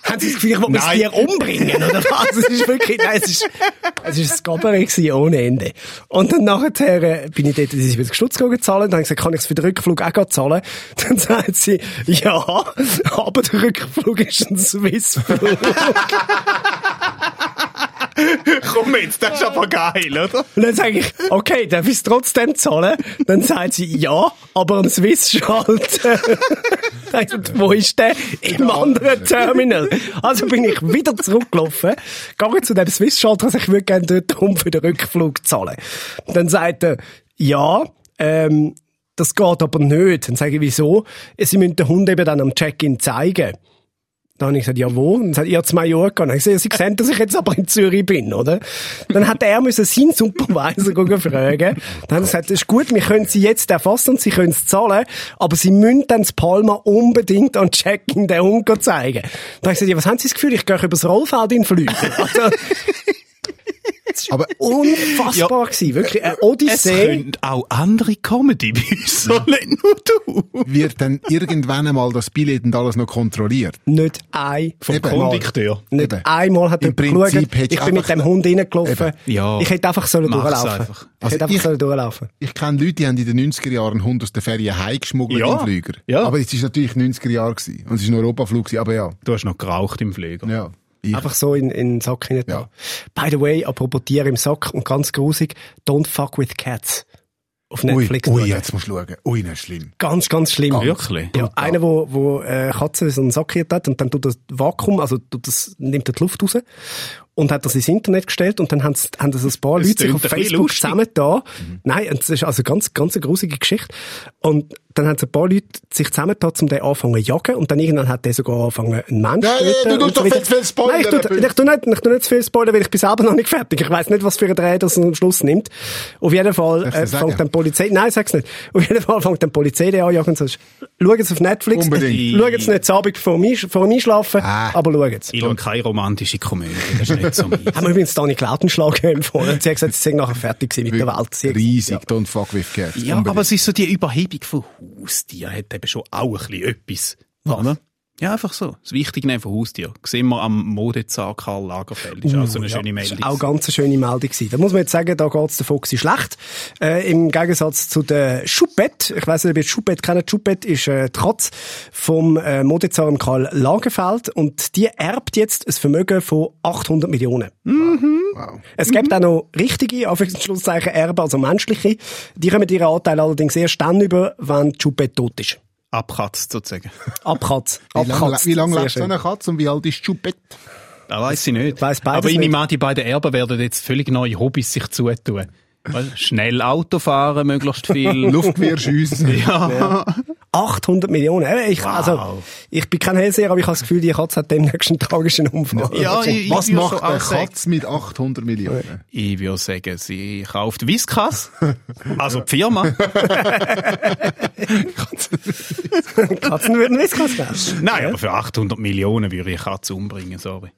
Haben Sie das Gefühl, ich will mein. Tier umbringen, oder was? Es ist wirklich, nein, es ist, es ist ein gewesen, ohne Ende. Und dann nachher äh, bin ich dort, sie ist wieder gegangen zahlen, dann habe gesagt, kann ich es für den Rückflug auch zahlen? Dann sagt sie, ja, aber der Rückflug ist ein Swissflug. Komm jetzt, das ist aber geil, oder? Und dann sage ich, okay, darf ich es trotzdem zahlen? Dann sagt sie, ja, aber am Swiss-Schalter. Ich, wo ist der? Im anderen Terminal. Also bin ich wieder zurückgelaufen, gegangen zu dem Swiss-Schalter, also ich würde gerne dort rum für den Rückflug zahlen. Dann sagt er, ja, ähm, das geht aber nicht. Dann sage ich, wieso? Sie müssen den Hund eben dann am Check-in zeigen. Dann habe ich gesagt, ja wo? Und dann sagt er, zu Mallorca. Dann habe ich gesagt, Sie sehen, dass ich jetzt aber in Zürich bin, oder? Dann hat er müssen seinen Supervisor fragen. Dann hat er gesagt, das ist gut, wir können Sie jetzt erfassen und Sie können es zahlen, aber Sie müssen dann das Palma unbedingt an Check-in den Hund zeigen. Dann habe ich gesagt, ja, was haben Sie das Gefühl, ich gehe über das Rollfeld in den Flügel? Also, Aber unfassbar gewesen, wirklich eine Es Odyssee. können auch andere Comedy bei uns, so nicht nur du. wird dann irgendwann einmal das Billett und alles noch kontrolliert? Nicht ein vom Eben. Kondukteur. Nicht Eben. einmal hat jemand geschaut. Ich bin mit dem Hund reingelaufen. Ja. Ich hätte einfach sollen durchlaufen. einfach. Ich Also hätte einfach ich- sollen durchlaufen. Ich kenne Leute, die haben in den 90er Jahren einen Hund aus der Ferien heimgeschmuggelt Ja. im Flüger. Ja. Aber es ist natürlich 90er Jahre gewesen. Und es ist ein Europaflug gewesen. Aber ja. Du hast noch geraucht im Flieger. Ja. Ich, Einfach so in, in den Sack hinein. Ja. By the way, apropos Tiere im Sack und ganz grusig, Don't Fuck with Cats. Auf ui, Netflix. ui, schauen. jetzt musst du schauen. Ui, das ist schlimm. Ganz, ganz schlimm. Wirklich? Ja, einer, wo, wo äh, Katze so einen Sack hat und dann tut das Vakuum, also tut das, nimmt er die Luft raus und hat das ins Internet gestellt und dann haben, haben das ein paar Das Leute sich auf Facebook lustig. zusammen da. Nein, das ist also ganz, ganz eine grusige Geschichte. Und dann haben ein paar Leute sich zusammen da, um den anfangen zu jagen und dann irgendwann hat der sogar angefangen, einen Mensch zu töten du und tust doch weiter. viel spoilern, Nein, ich tu, Bill. ich tu nicht, ich tu nicht zu viel spoilern, weil ich bin selber noch nicht fertig. Ich weiss nicht, was für ein Dreh das am Schluss nimmt. Auf jeden Fall du äh, fängt dann Polizei, nein, sag's nicht. Auf jeden Fall fängt dann Polizei den anjagen und sagt, schaut es auf Netflix. Unbedingt. Schaut es nicht zu Abend vor dem, Einschlafen, Ah. aber schaut es. Ich schaue keine romantische Komödie, das ist nicht so mein. Haben wir übrigens Dani Klautenschlag empfohlen. Sie hat gesagt, sie sind nachher fertig mit der Welt. Sie Riesig. ja. Don't fuck with cats. Ja, Unbedingt. aber es ist so die Überhebung von Haustieren hat eben schon auch ein bisschen etwas. Oder? Ja, einfach so. Das Wichtige nehmen von Haustieren. Sehen wir am Modezahn Karl Lagerfeld. Ist auch so eine Ja, schöne das Meldung. ist auch ganz eine schöne Meldung gewesen. Da muss man jetzt sagen, da geht's der Foxy schlecht. Äh, Im Gegensatz zu der Schupet. Ich weiss nicht, ob ihr die Schupet kennt. Schupet ist äh, die Katze vom äh, Modezahn Karl Lagerfeld und die erbt jetzt ein Vermögen von 800 Millionen. wow. Es gibt auch noch richtige, Anführungs- und Schlusszeichen, Erben, also menschliche. Die kommen ihren Anteil allerdings erst dann über, wenn die Schupet tot ist. Abkratzt sozusagen. Abkatz. Wie lange, Abkatzt. wie lange Sehr lebt so eine Katze und wie alt ist Chupet? Da weiss ich nicht. Weiss beides Aber ich nehme an, die beiden Erben werden jetzt völlig neue Hobbys sich zutun. Schnell Auto fahren, möglichst viel. Luftgewehr schiessen. ja. 800 Millionen. Ich, Wow. also, ich bin kein Hellseher, aber ich habe das Gefühl, die Katze hat demnächst einen tragischen Unfall. Ja, ich, Was ich würde macht schon eine Katze mit 800 Millionen? Ich würde sagen, sie kauft Whiskas. Also die Firma. Katzen würden Whiskas geben. Nein, aber für 800 Millionen würde ich eine Katze umbringen, sorry.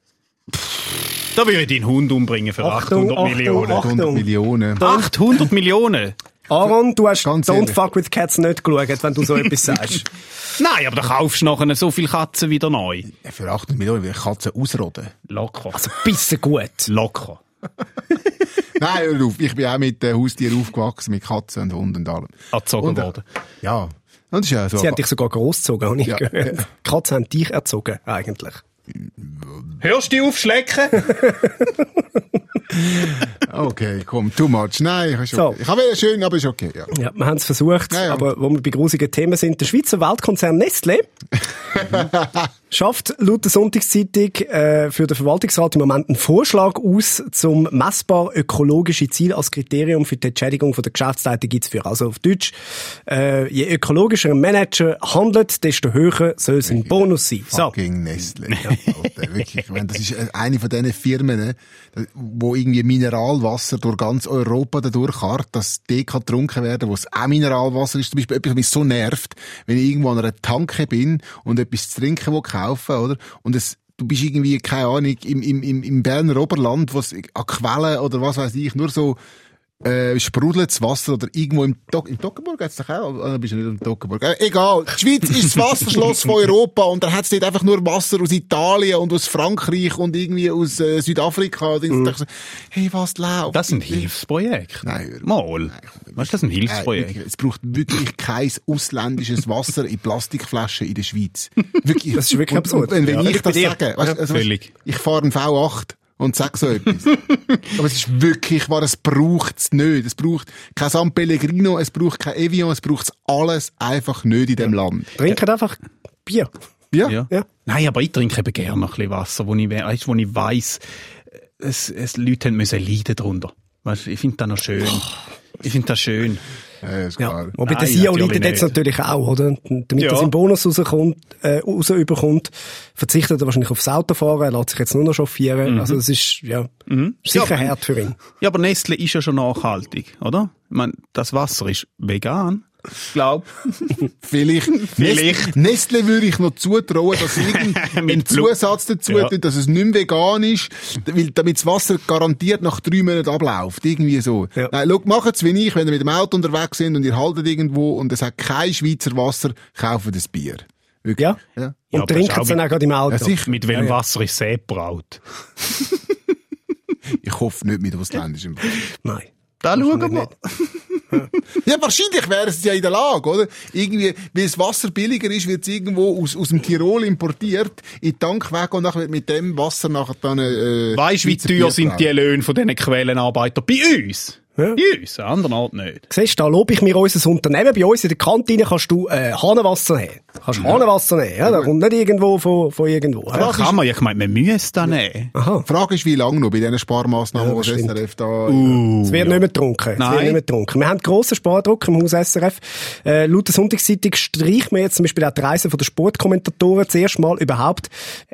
Da würde ich den Hund umbringen für Achtung, 800 Achtung, Millionen. Achtung. 800 Millionen. 800 Millionen? Aaron, du hast Ganz Don't ehrlich. Fuck with Cats nicht geschaut, wenn du so etwas sagst. Nein, aber da kaufst du nachher so viele Katzen wieder neu. Ja, Für 800 Millionen will ich Katzen ausroden. Locker. Also, bisschen gut. Locker. Nein, hör auf. Ich bin auch mit äh, Haustieren aufgewachsen, mit Katzen und Hunden und allem. Erzogen Und, äh, worden. Ja. Und das ist ja so. Sie haben dich sogar großgezogen, habe ich Ja. gehört. Katzen haben dich erzogen, eigentlich. Hörst du auf, Schlecken? Okay, komm, too much. Nein, ist So. okay. Ich habe wieder schön, aber ist okay. Ja. Ja, wir haben es versucht, Ja, ja. aber wo wir bei grusigen Themen sind, der Schweizer Weltkonzern Nestlé schafft laut der Sonntagszeitung äh, für den Verwaltungsrat im Moment einen Vorschlag aus, zum messbar ökologische Ziel als Kriterium für die Entschädigung von der Geschäftsleitung einzuführen. Also auf Deutsch, äh, je ökologischer ein Manager handelt, desto höher soll sein Bonus sein. So. Fucking Nestle. Alter, wirklich. Ich meine, das ist äh, eine von diesen Firmen, ne, wo irgendwie Mineralwasser durch ganz Europa dadurch karrt, dass die kann getrunken werden, wo es auch Mineralwasser ist. Zum Beispiel etwas, was mich so nervt, wenn ich irgendwo an einer Tanke bin und etwas zu trinken will kaufen, oder? Und es, du bist irgendwie, keine Ahnung, im, im, im, im Berner Oberland, wo es an Quellen oder was weiß ich, nur so äh, sprudelt das Wasser oder irgendwo im, Do im Toggenburg hat's doch auch, äh, bist du nicht im Toggenburg. Äh, egal, die Schweiz ist das Wasserschloss von Europa und da hat's dort einfach nur Wasser aus Italien und aus Frankreich und irgendwie aus äh, Südafrika. Und ich dachte so, hey, was läuft? Das sind Hilfsprojekte. Nein, hör Mal. Weißt du, das sind Nein, Hilfsprojekte. wirklich, es braucht wirklich kein ausländisches Wasser in Plastikflaschen in der Schweiz. Wirklich. Das ist wirklich und, absurd. Und wenn Ja, ich ich das sage, weißt, Ja, also, völlig. ich fahre einen V8 und sag so etwas. Aber es ist wirklich wahr, es braucht es nicht. Es braucht kein San Pellegrino, es braucht kein Evian, es braucht alles einfach nicht in dem Land. Trinken einfach Bier. Ja. Ja. Ja. Nein, aber ich trinke eben gerne noch ein bisschen Wasser, wo ich, weißt, wo ich weiss, es, es, Leute haben müssen leiden darunter. Weißt, ich finde das noch schön. Ich finde das schön. Ja, ist Ja. Wobei der SIO natürlich leidet jetzt natürlich auch, oder? Damit Ja. er seinen Bonus rauskommt, äh, rausüberkommt, verzichtet er wahrscheinlich aufs Autofahren, lässt sich jetzt nur noch chauffieren. Also, es ist, ja, sicher Ja. hart für ihn. Ja, aber Nestle ist ja schon nachhaltig, oder? Ich meine, das Wasser ist vegan. Glaub. Vielleicht. Vielleicht. Nestle, würde ich noch zutrauen, dass irgendein. Zusatz dazu Ja. dass es nicht mehr vegan ist, weil, damit das Wasser garantiert nach drei Monaten abläuft. Irgendwie so. Ja. Nein, schau, macht's wie ich, wenn ihr mit dem Auto unterwegs sind und ihr haltet irgendwo und es hat kein Schweizer Wasser, kauft das Bier. Wirklich. Ja. Ja. Und Ja, trinkt es dann auch gerade im Auto. Ja, sicher. Mit welchem Ja, ja. Wasser ist See braut? Ich hoffe nicht mit ausländischem Wasser. Nein. Da schauen wir. Ja, wahrscheinlich wäre es ja in der Lage, oder? Irgendwie, weil das Wasser billiger ist, wird es irgendwo aus, aus dem Tirol importiert, in den Tank weg und nachher wird mit dem Wasser nachher dann, äh, Weißt du, wie teuer sind die. Löhne von diesen Quellenarbeitern? Bei uns? Ja. An anderen Ort nicht. Siehst du, da lobe ich mir unser Unternehmen. Bei uns in der Kantine kannst du äh, Hahnenwasser nehmen. Kannst Hahnenwasser nehmen. Ja, da kommt nicht irgendwo von, von irgendwo. Ja, Ja. kann man. Ich meine, man müsste das nehmen. Aha. Die Frage ist, wie lange noch bei diesen Sparmaßnahmen, Ja, die. SRF da... Es wird nicht mehr getrunken. Es Nein. wird nicht mehr getrunken. Wir haben grossen Spardruck im Haus SRF. Äh, laut der Sonntagszeitung streicht man jetzt zum Beispiel auch die Reise von der Sportkommentatoren zuerst mal überhaupt.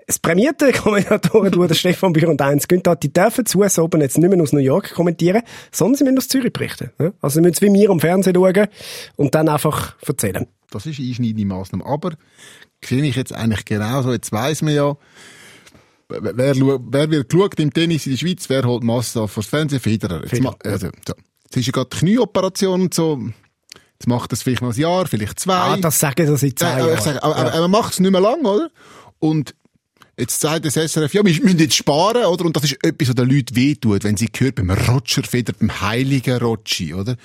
Das prämierte Kommentatoren, der Stefan Bühr und Heinz Günther, die dürfen zu so oben jetzt nicht mehr aus New York kommentieren, sondern sie müssen aus Zürich berichten. Ja? Also sie müssen wie wir am Fernsehen schauen und dann einfach erzählen. Das ist eine einschneidende Massnahme. Aber, sehe ich jetzt eigentlich genauso, jetzt weiss man ja, wer, wer, wird geschaut im Tennis in der Schweiz, wer holt Masse auf fürs Fernsehen? Federer. Jetzt, Federer, also, so. jetzt ist ja gerade die Knieoperation und so. Jetzt macht das vielleicht noch ein Jahr, vielleicht zwei. Ah, das sagen sie seit Ja, zehn aber, ich Jahren. sage, aber, aber man macht es nicht mehr lang, oder? Und jetzt sagt das SRF, ja, wir müssen jetzt sparen, oder? Und das ist etwas, was den Leuten wehtut, wenn sie gehört beim Roger Feder, beim heiligen Rotschi, oder?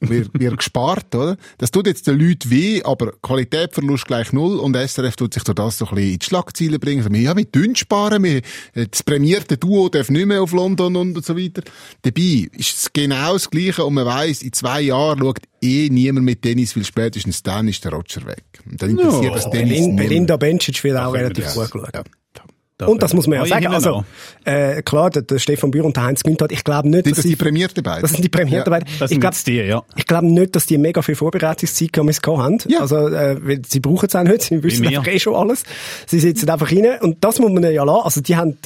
Und wir, wir gespart, oder? Das tut jetzt den Leuten weh, aber Qualitätsverlust gleich null und SRF tut sich durch das so ein bisschen in die Schlagzeilen bringen. So, ja, wir tun sparen, wir, das prämierte Duo darf nicht mehr auf London und so weiter. Dabei ist es genau das Gleiche und man weiss, in zwei Jahren schaut eh niemand mit Tennis, weil spätestens dann ist der Roger weg. Und dann interessiert das Tennis. Belinda Bencic wird auch relativ gut geschaut. Ja. Und das muss man ja Neue sagen. Himmel Also, äh, klar, der, der Stefan Bühr und der Heinz Günther, ich glaube nicht, Sind dass das sie, die prämierten beiden? das sind die prämierten Ja. beiden. Das Ich glaube, die, ja. ich glaube nicht, dass die mega viel Vorbereitungszeit gehabt haben. Ja. Also, äh, sie brauchen es auch nicht. Sie wissen einfach eh schon alles. Sie sitzen einfach rein. Und das muss man ja lassen. Also, die haben,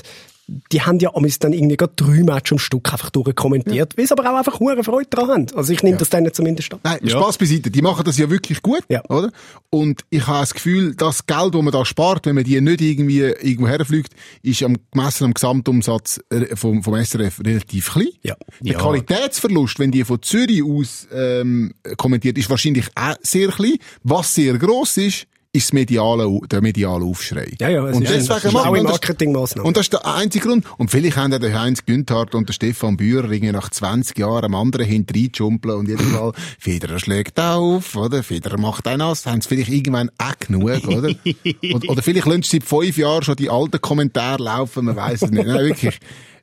die haben ja amigs dann irgendwie gerade drei Matches am Stück einfach durchkommentiert, weil sie aber auch einfach hohe Freude daran haben. Also, ich nehme das denen zumindest an. Nein, Ja. Spaß beiseite. Die machen das ja wirklich gut, Ja. oder? Und ich habe das Gefühl, das Geld, das man da spart, wenn man die nicht irgendwie irgendwo herfliegt, ist am gemessen am Gesamtumsatz vom, vom SRF relativ klein. Ja. Der Ja. Qualitätsverlust, wenn die von Zürich aus ähm, kommentiert, ist wahrscheinlich auch sehr klein. Was sehr gross ist, ist mediale, der mediale Aufschrei. Ja, ja, es und ist- deswegen das ist machen auch wir eine das- Marketingmaßnahme. Und das ist der einzige Grund. Und vielleicht haben der Heinz Günthardt und der Stefan Bührer irgendwie nach 20 Jahren am anderen hinterjumpeln und jedes Mal, Federer schlägt auf, oder? Federer macht einen aus, haben sie vielleicht irgendwann auch genug, oder? Und, oder vielleicht lassen sie seit fünf Jahren schon die alten Kommentare laufen, man weiß es nicht. Nein, wirklich.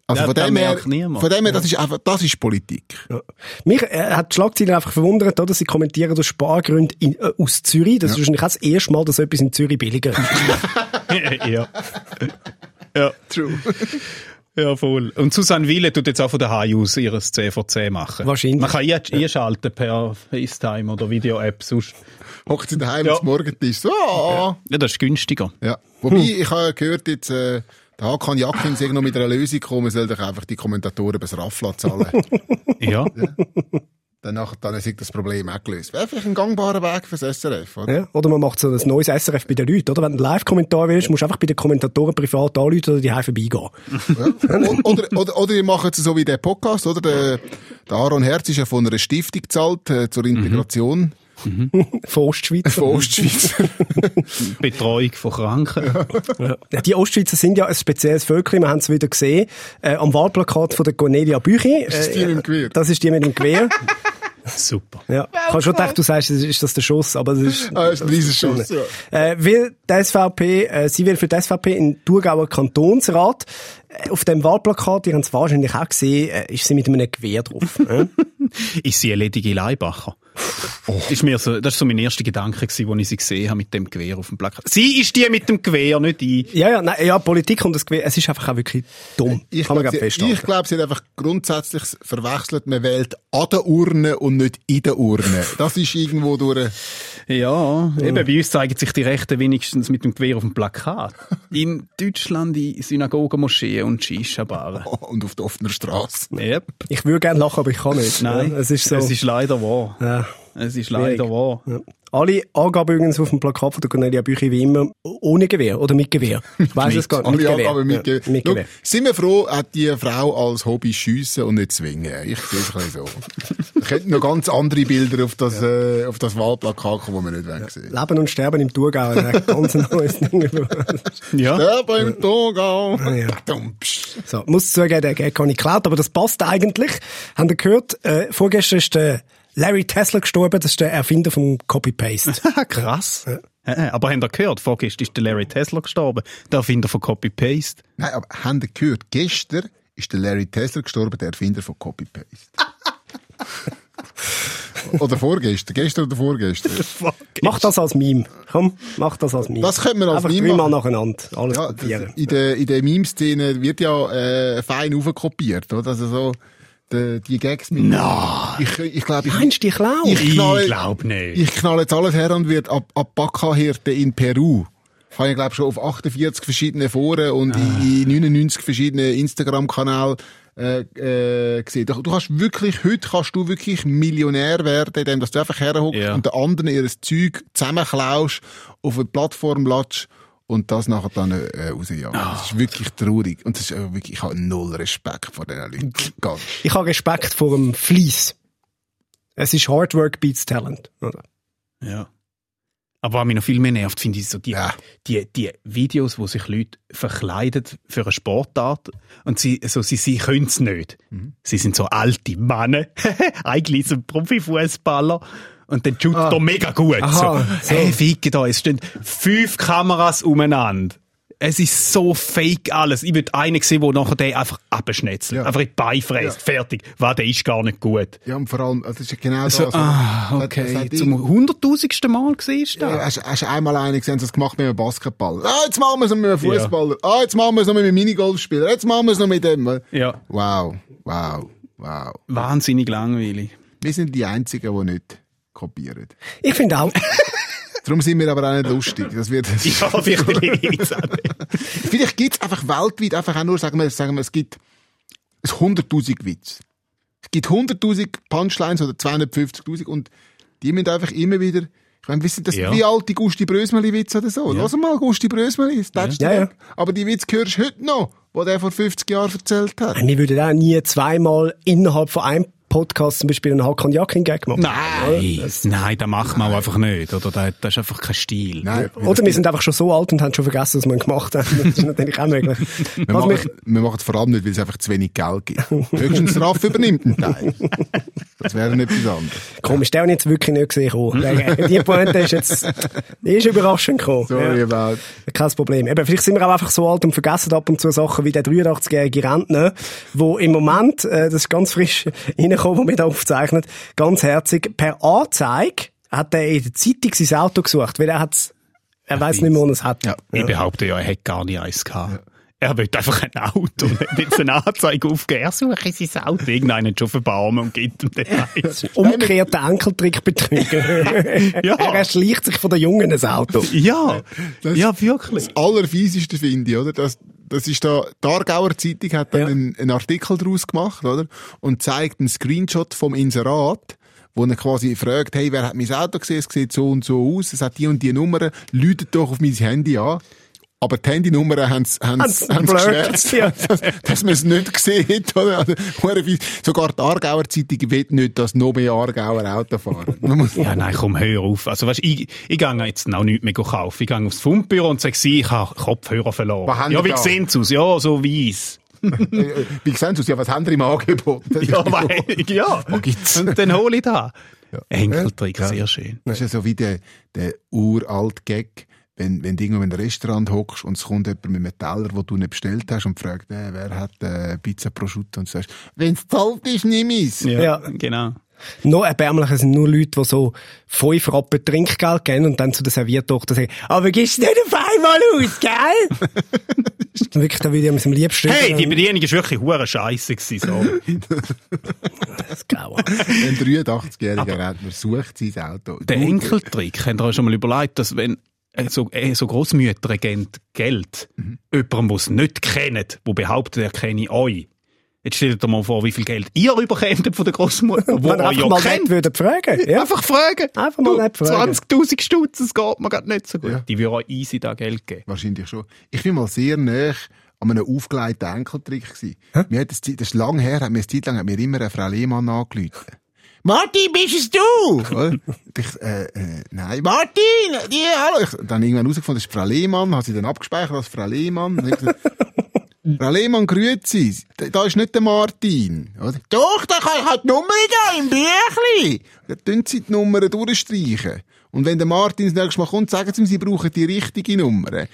Also Ja, von das dem her, von dem her, das ist einfach, das ist Politik. Ja. Mich äh, hat die Schlagzeile einfach verwundert, oder? Sie kommentieren aus Spargründen in, äh, aus Zürich. Das ist wahrscheinlich auch das erste Mal, dass etwas in Zürich billiger ist. ja. ja. True. Ja, voll. Und Susanne Wille tut jetzt auch von daheim aus ihres CVC machen. Wahrscheinlich. Man kann ein- einschalten per FaceTime oder Video-App sonst. Hockt sie daheim Ja. ja. Morgentisch, so, ah. Ja, das ist günstiger. Ja. Wobei, ich habe gehört jetzt, äh, der Hakan Jakin sagt noch mit einer Lösung kommen, soll doch einfach die Kommentatoren bis Raffla zahlen. Ja. dann, nachher, dann ist das Problem auch gelöst. Wäre vielleicht ein gangbarer Weg fürs SRF, oder? Ja, oder man macht so ein neues SRF bei den Leuten, oder? Wenn du einen Live-Kommentar willst, musst du einfach bei den Kommentatoren privat anrufen oder die vorbeigehen. Ja. Oder, oder, oder ihr macht es so wie der Podcast, oder? Der, der Aaron Herz ist ja von einer Stiftung gezahlt äh, zur Integration Von Ostschweiz. von Ostschweiz. Betreuung von Kranken. Ja, die Ostschweizer sind ja ein spezielles Völkchen, wir haben es wieder gesehen, äh, am Wahlplakat von der Cornelia Büchi. Das ist die mit dem Gewehr. Das ist die mit dem Gewehr. Super. Ja. Ich habe schon gedacht, du sagst, das ist das der Schuss, aber das ist... ah, ist ein riesen Schuss, ja. Äh, will die SVP, äh, sie will für die SVP in Thurgauer Kantonsrat. Äh, auf dem Wahlplakat, ihr habt es wahrscheinlich auch gesehen, äh, ist sie mit einem Gewehr drauf. äh? Ist sie eine ledige Leibacher? Ist mir so, das war so mein erster Gedanke, gewesen, als ich sie gesehen habe mit dem Gewehr auf dem Plakat. Sie ist die mit dem Gewehr, nicht ich. ja, ja, nein, ja, Politik und das Gewehr, es ist einfach auch wirklich dumm. Ich glaube, glaub, sie, ich glaub, sie hat einfach grundsätzlich verwechselt, man wählt an der Urne und nicht in der Urne. Das ist irgendwo durch... Ja, eben, bei uns zeigen sich die Rechten wenigstens mit dem Gewehr auf dem Plakat. In Deutschland in Synagogen, Moscheen und Shisha-Baren. Und auf der offenen Straße. Yep. Ich würde gerne lachen, aber ich kann nicht. Nein, Ja, es ist so. es ist leider wahr. ja. Es ist Schwierig. leider wahr. Ja. Alle Angaben übrigens auf dem Plakat von der Cornelia Büchi wie immer ohne Gewehr oder mit Gewehr. Ich weiss es gar nicht. Mit Alle Gewehr. Angaben mit Ja, Ge- mit Schau, Gewehr. Sind wir froh, hat die Frau als Hobby schiessen und nicht zwingen. Ich sehe es ein bisschen so. Ich hätte noch ganz andere Bilder auf das, äh, auf das Wahlplakat kommen, die wir nicht wollen sehen. Leben und Sterben im Thurgau, ein ganz neues Ding. Ja. Ja, beim Togau. ja. Dumpsch. So, muss zugeben, der Gag habe ich geklaut, aber das passt eigentlich. Habt ihr gehört, äh, vorgestern ist der Larry Tesla gestorben, das ist der Erfinder vom Copy-Paste. Krass. Äh, Aber habt ihr gehört, vorgestern ist der Larry Tesla gestorben, der Erfinder von Copy-Paste. Nein, aber haben ihr gehört, gestern ist der Larry Tesla gestorben, der Erfinder von Copy-Paste. oder vorgestern, gestern oder vorgestern. mach das als Meme. Komm, mach das als Meme. Das könnte man als Einfach Meme machen. nacheinander. Alles Ja, das, in der, in der Meme-Szene wird ja äh, fein aufkopiert, oder? Also so, die, die Gags mit... Nein. Ich, ich glaube, ich, Meinst du, die Klau? ich knalle, Ich glaub nicht. Ich knalle jetzt alles her und wird ab, ab Bacca-Hirte in Peru. Habe ich, glaube schon auf 48 verschiedene Foren und in, in 99 verschiedenen Instagram-Kanälen äh, äh, gesehen. Du, du kannst wirklich, heute kannst du wirklich Millionär werden, indem dass du einfach herhockst Ja. und den anderen ihr Zeug zusammenklaust, auf eine Plattform latsch und das nachher dann äh, rausjagen. Das ist wirklich traurig. Und das ist wirklich, ich habe null Respekt vor diesen Leuten. Ganz. Ich habe Respekt vor dem Fleiss. Es ist Hard Work beats Talent. Oder? Ja. Aber was mich noch viel mehr nervt, finde ich so die, Ja. die, die Videos, wo sich Leute verkleiden für eine Sportart und sie, so, sie, sie können es nicht. Mhm. Sie sind so alte Männer. Eigentlich so ein Profifußballer. Und dann shootet er mega gut. Aha, so, hey, ficke da, es stehen fünf Kameras umeinander. Es ist so fake alles. Ich würde einen sehen, der nachher den einfach abschnetzelt. Ja. Einfach in die Beine fräst. Fertig. Was, der ist gar nicht gut. Ja, und vor allem, also das ist ja genau So, das. ah, Das- okay. das hat Zum hunderttausendsten Mal siehst du Ja, das? hast, hast du einmal einen gesehen, das gemacht mit einem Basketball. Ah, jetzt machen wir es noch mit einem Fußballer. Ah, jetzt machen wir es noch mit einem Minigolfspieler. Jetzt machen wir es noch mit dem. Ja. Wow, wow, wow. Wahnsinnig langweilig. Wir sind die Einzigen, die nicht kopieren. Ich finde auch, Darum sind wir aber auch nicht lustig. Das wird, Ja, vielleicht jetzt auch nicht. Vielleicht gibt es einfach weltweit einfach auch nur, sagen wir, sagen wir es gibt 100.000 Witze. Es gibt 100.000 Punchlines oder 250.000 und die müssen einfach immer wieder, ich meine, wissen das Ja. wie alte Gusti Brösmeli-Witze oder so? Lass mal Gusti Brösmeli, das letzte Ja, ja. Aber die Witze hörst du heute noch, wo der vor 50 Jahren erzählt hat. wir würden auch nie zweimal innerhalb von einem Podcast zum Beispiel einen Hakan Yakin-Gag machen. Nein, nein, das macht man auch einfach nicht. Oder das, das ist einfach kein Stil. Nein, Oder wir sind einfach schon so alt und haben schon vergessen, was wir gemacht haben. Das ist natürlich auch möglich. wir, Was machen, mich, wir machen es vor allem nicht, weil es einfach zu wenig Geld gibt. Höchstens Raff übernimmt einen Teil. Das wäre nicht etwas anderes. komisch, der habe ich jetzt wirklich nicht gesehen. Die Pointe ist jetzt, die ist überraschend gekommen. Sorry Ja. about. Kein Problem. Eben, vielleicht sind wir auch einfach so alt und vergessen ab und zu Sachen wie der 83-jährige Rentner, wo im Moment, äh, das ist ganz frisch reingekommen, wo wir da aufzeichnen, ganz herzig, per Anzeige hat er in der Zeitung sein Auto gesucht, weil er hat's, er weiß nicht mehr, wo er es hat. Ja. Ich behaupte ja, er hätte gar nicht eins gehabt. Er will einfach ein Auto und hat jetzt eine Anzeige aufgegeben. Er suche sein Auto. Irgendeinen hat schon verbauen und gibt ihm den eins. Umgekehrter Enkeltrickbetrüger. Ja. Er erschleicht sich von den Jungen ein Auto. Ja, Das- ja, wirklich. Das Allerfieseste finde ich, oder? Das, das ist da, die Aargauer Zeitung hat dann Ja. einen, einen Artikel daraus gemacht, oder? Und zeigt einen Screenshot vom Inserat, wo er quasi fragt, hey, wer hat mein Auto gesehen? Es sieht so und so aus, es hat die und die Nummer, läutet doch auf mein Handy an. Aber die Handynummern haben sie Haben's geschwärzt, ja. dass, dass man es nicht gesehen hat. Oder? Also, Sogar die Aargauer Zeitung will nicht, dass noch mehr Aargauer Auto fahren. Ja, nein, komm, hör auf. Also, weißt, ich, ich gehe jetzt auch nichts mehr kaufen. Ich gehe aufs Fundbüro und sage, ich habe Kopfhörer verloren. Ja, wie sehen sie aus? Ja, so weiss. Äh, Wie sehen Sie aus? Ja, was haben Sie im Angebot? Ja, weil, ja. Und dann hole ich da. Enkeltrick, sehr schön. Das ist ja so wie der, der uralt Gag, wenn, wenn du irgendwo in einem Restaurant hockst und es kommt jemand mit einem Teller, den du nicht bestellt hast und fragt, äh, wer hat äh, Pizza prosciutto und du sagst, wenn es zahlt ist, nimm es. Ja, Ja. genau. Noch erbärmlicher sind nur Leute, die so 5 Rappen Trinkgeld geben und dann zu der Serviertochter sagen, aber gehst du nicht auf einmal aus, gell? das ist dann wirklich, da würde ich am liebsten... Hey, die Bedienung war wirklich hure scheisse gewesen, so. Das Grauen. Ein 83-jähriger Rentner sucht sein Auto. Der Du- Enkeltrick, habt ihr euch schon mal überlegt, dass wenn so, äh, so Grossmütter geben Geld jemandem, der es nicht kennt, wo behauptet, er kenne euch. Jetzt stellt euch mal vor, wie viel Geld ihr überkommt von der Grossmutter, wo einfach ja mal kennt. würden fragen. Ja. Einfach fragen. Einfach mal Du, nicht fragen. 20.000 Stutz, das geht mir gerade nicht so gut. Ja. Die würde euch easy da Geld geben. Wahrscheinlich schon. Ich bin mal sehr nah an einem aufgelegten Enkeltrick gewesen. Mir hat das, das ist lang her, hat mir eine Zeit lang hat mir immer eine Frau Lehmann angerufen. Martin, bist es du? Ich, äh, äh, nein, Martin, die, hallo. Ich, dann irgendwann herausgefunden, das ist Frau Lehmann, habe sie dann abgespeichert als Frau Lehmann. Frau Lehmann, grüezi. Da, da ist nicht der Martin. Oder? Doch, da kann ich halt die Nummer da im Büchli. Dann tun sie die Nummer durchstreichen. Und wenn der Martin das nächste Mal kommt, sagen sie ihm, sie brauchen die richtige Nummer.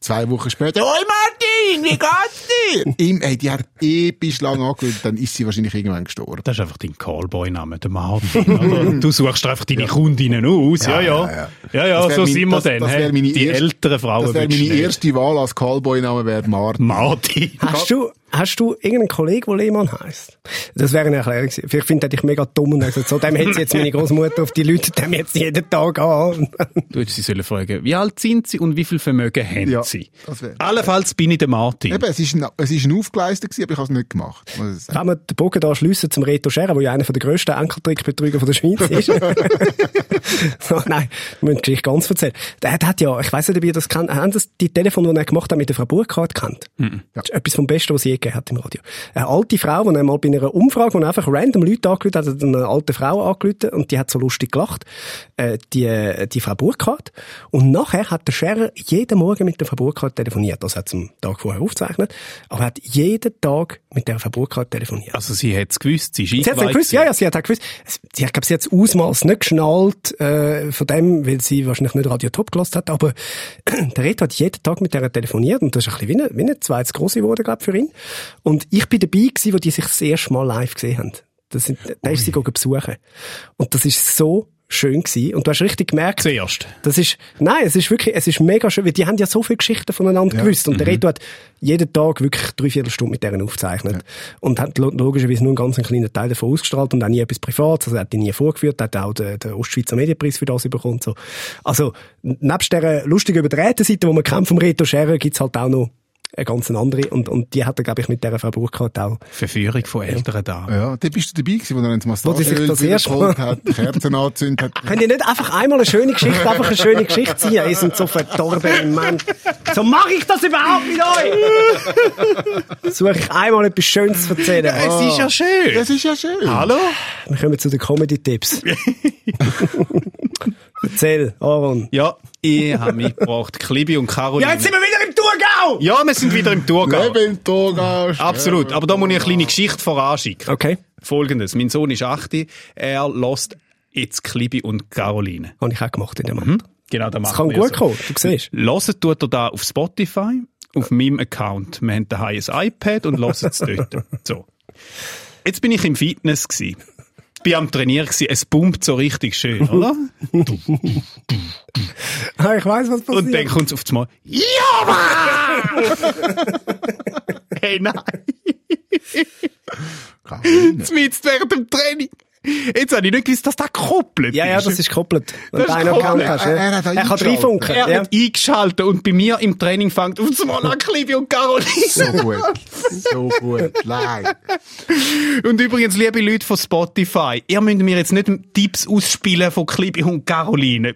Zwei Wochen später, Hoi Martin, wie geht's dir? Ihm, ey, die hat episch lang angerufen, dann ist sie wahrscheinlich irgendwann gestorben. Das ist einfach dein Callboy-Name, der Martin. Oder? Du suchst einfach deine Kundinnen aus. Ja, ja. ja, Ja, ja. ja, so mein- sind wir das- dann. das meine Die erste- älteren Frauen Das wäre meine nicht. erste Wahl als Callboy-Name, wäre Martin. Martin. Hast du, hast du irgendeinen Kollegen, der Lehmann heisst? Das wäre eine Erklärung gewesen. Vielleicht finde ich mega dumm und gesagt, so, dem hätte jetzt meine Großmutter auf die Leute, dem jetzt jeden Tag an. Du hättest sie sollen fragen, wie alt sind sie und wie viel Vermögen haben Ja, sie? Allenfalls bin ich der Martin. Eben, es ist ein, es ist ein Aufgleister gewesen, aber ich habe es nicht gemacht. Kann man den Bogen da schliessen zum Reto Scherer, der ja einer der grössten Enkeltrickbetrüger von der Schweiz ist? so, nein, wir müssen die Geschichte ganz erzählen. Der, hat ja, ich weiss nicht, ob ihr das kennt, haben das die Telefon, die er gemacht hat mit der Frau Burkhardt kennt? Das ist etwas vom Besten, was es je gegeben hat im Radio. Eine alte Frau, die einmal bei einer Umfrage, wo einfach random Leute angerufen hat, hat eine alte Frau angerufen und die hat so lustig gelacht, äh, die, die Frau Burkhardt. Und nachher hat der Scherer jeden Morgen mit der Frau Burkhardt telefoniert. Das hat sie am Tag vorher aufgezeichnet. Aber er hat jeden Tag mit der Frau Burkhardt telefoniert. Also sie hat es gewusst, sie ist Sie hat eingeweiht gewusst, ja, ja, sie hat auch gewusst. Sie hat, glaube sie hat das Ausmaß nicht geschnallt, äh, von dem, weil sie wahrscheinlich nicht Radio Top gelost hat, aber der Reto hat jeden Tag mit der telefoniert und das ist ein bisschen wie eine, wie eine zweites grosse geworden, glaube für ihn. Und ich bin dabei gewesen, wo die sich das erste Mal live gesehen haben. Das sind, da ist sie besuchen. Und das ist so schön gewesen. Und du hast richtig gemerkt, Zuerst. das ist, nein, es ist wirklich, es ist mega schön, weil die haben ja so viele Geschichten voneinander gewusst. Und der Reto hat jeden Tag wirklich drei Viertelstunden mit denen aufgezeichnet. Und hat lo- logischerweise nur einen ganz kleinen Teil davon ausgestrahlt und auch nie etwas Privates. Also er hat die nie vorgeführt, hat auch den, den Ostschweizer Medienpreis für das bekommen. So. Also, nebst der lustigen überdrehten Seite, die man kennt vom Reto Scherer, gibt's halt auch noch eine ganz andere. Und, und die hat er, glaube ich, mit dieser Frau Burkhardt auch. Verführung von älteren Damen. Ja, da bist du dabei gewesen, wo er ins Wo die sich Massageöl das erste geholt Mal- hat, Kerzen angezündet hat. Könnt ihr nicht einfach einmal eine schöne Geschichte, einfach eine schöne Geschichte ziehen? Ihr seid so verdorben im Moment. So mache ich das überhaupt mit euch! Suche ich einmal etwas Schönes zu erzählen. Es ist ja schön. Das ist ja schön. Hallo? Wir kommen zu den Comedy-Tipps. Erzähl, Aaron. Ja, ich habe mitgebracht Klibi und Caroline. wir wieder im Thurgau! Ja, wir sind wieder im Thurgau. Leben Togast. Absolut. Aber da muss ich eine kleine Geschichte voranschicken. Okay. Folgendes. Mein Sohn ist 8. Er lost jetzt Klibi und Caroline. Habe ich auch gemacht in dem Moment. Genau, da Das machen kann wir gut so. kommen, du siehst. Hören tut er da auf Spotify, auf meinem Account. Wir haben daheim ein iPad und hören es dort. So. Jetzt bin ich im Fitness gsi. Bin am Trainieren gsi. Es pumpt so richtig schön, oder? Ah, ich weiss, was passiert. Und dann kommt es auf einmal. Ja, Mann! hey, nein. Jetzt während dem Training. Jetzt habe ich nicht gewusst, dass das gekoppelt Ja, ja, das ist gekoppelt. Das ist Account gekoppelt. hast, ja. Er- er hat Er kann eingeschaltet. reinfunken. Er Ja. hat eingeschaltet und bei mir im Training fängt auf einmal an Klibi und Caroline. So gut. So gut. Nein. Und übrigens, liebe Leute von Spotify, ihr müsst mir jetzt nicht Tipps ausspielen von Klibi und Caroline.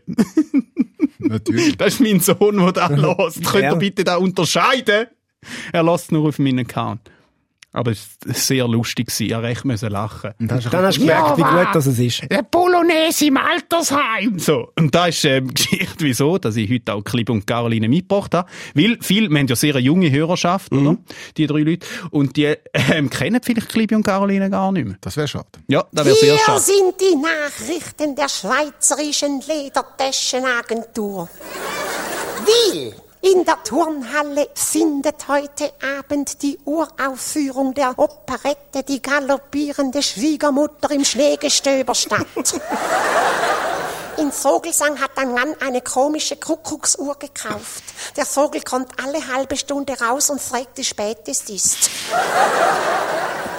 Natürlich. Das ist mein Sohn, der da lässt. Könnt Ja. ihr bitte da unterscheiden? Er lässt nur auf meinen Account. Aber es war sehr lustig. gewesen. Er recht lachen. Und hast Dann hast du gemerkt, wie gut das es ist. Der Polonaise im Altersheim. So. Und da ist ähm, die Geschichte, wieso, dass ich heute auch Clip und Caroline mitgebracht habe. Weil viel, wir haben ja sehr eine junge Hörerschaft, oder? Die drei Leute. Und die ähm, kennen vielleicht Clip und Caroline gar nicht mehr. Das wäre schade. Ja, das wäre sehr Hier schade. sind die Nachrichten der Schweizerischen Ledertaschenagentur. Will. In der Turnhalle findet heute Abend die Uraufführung der Operette Die galoppierende Schwiegermutter im Schneegestöber statt. In Vogelsang hat ein Mann eine komische Kuckucksuhr gekauft. Der Vogel kommt alle halbe Stunde raus und fragt, wie spät es ist.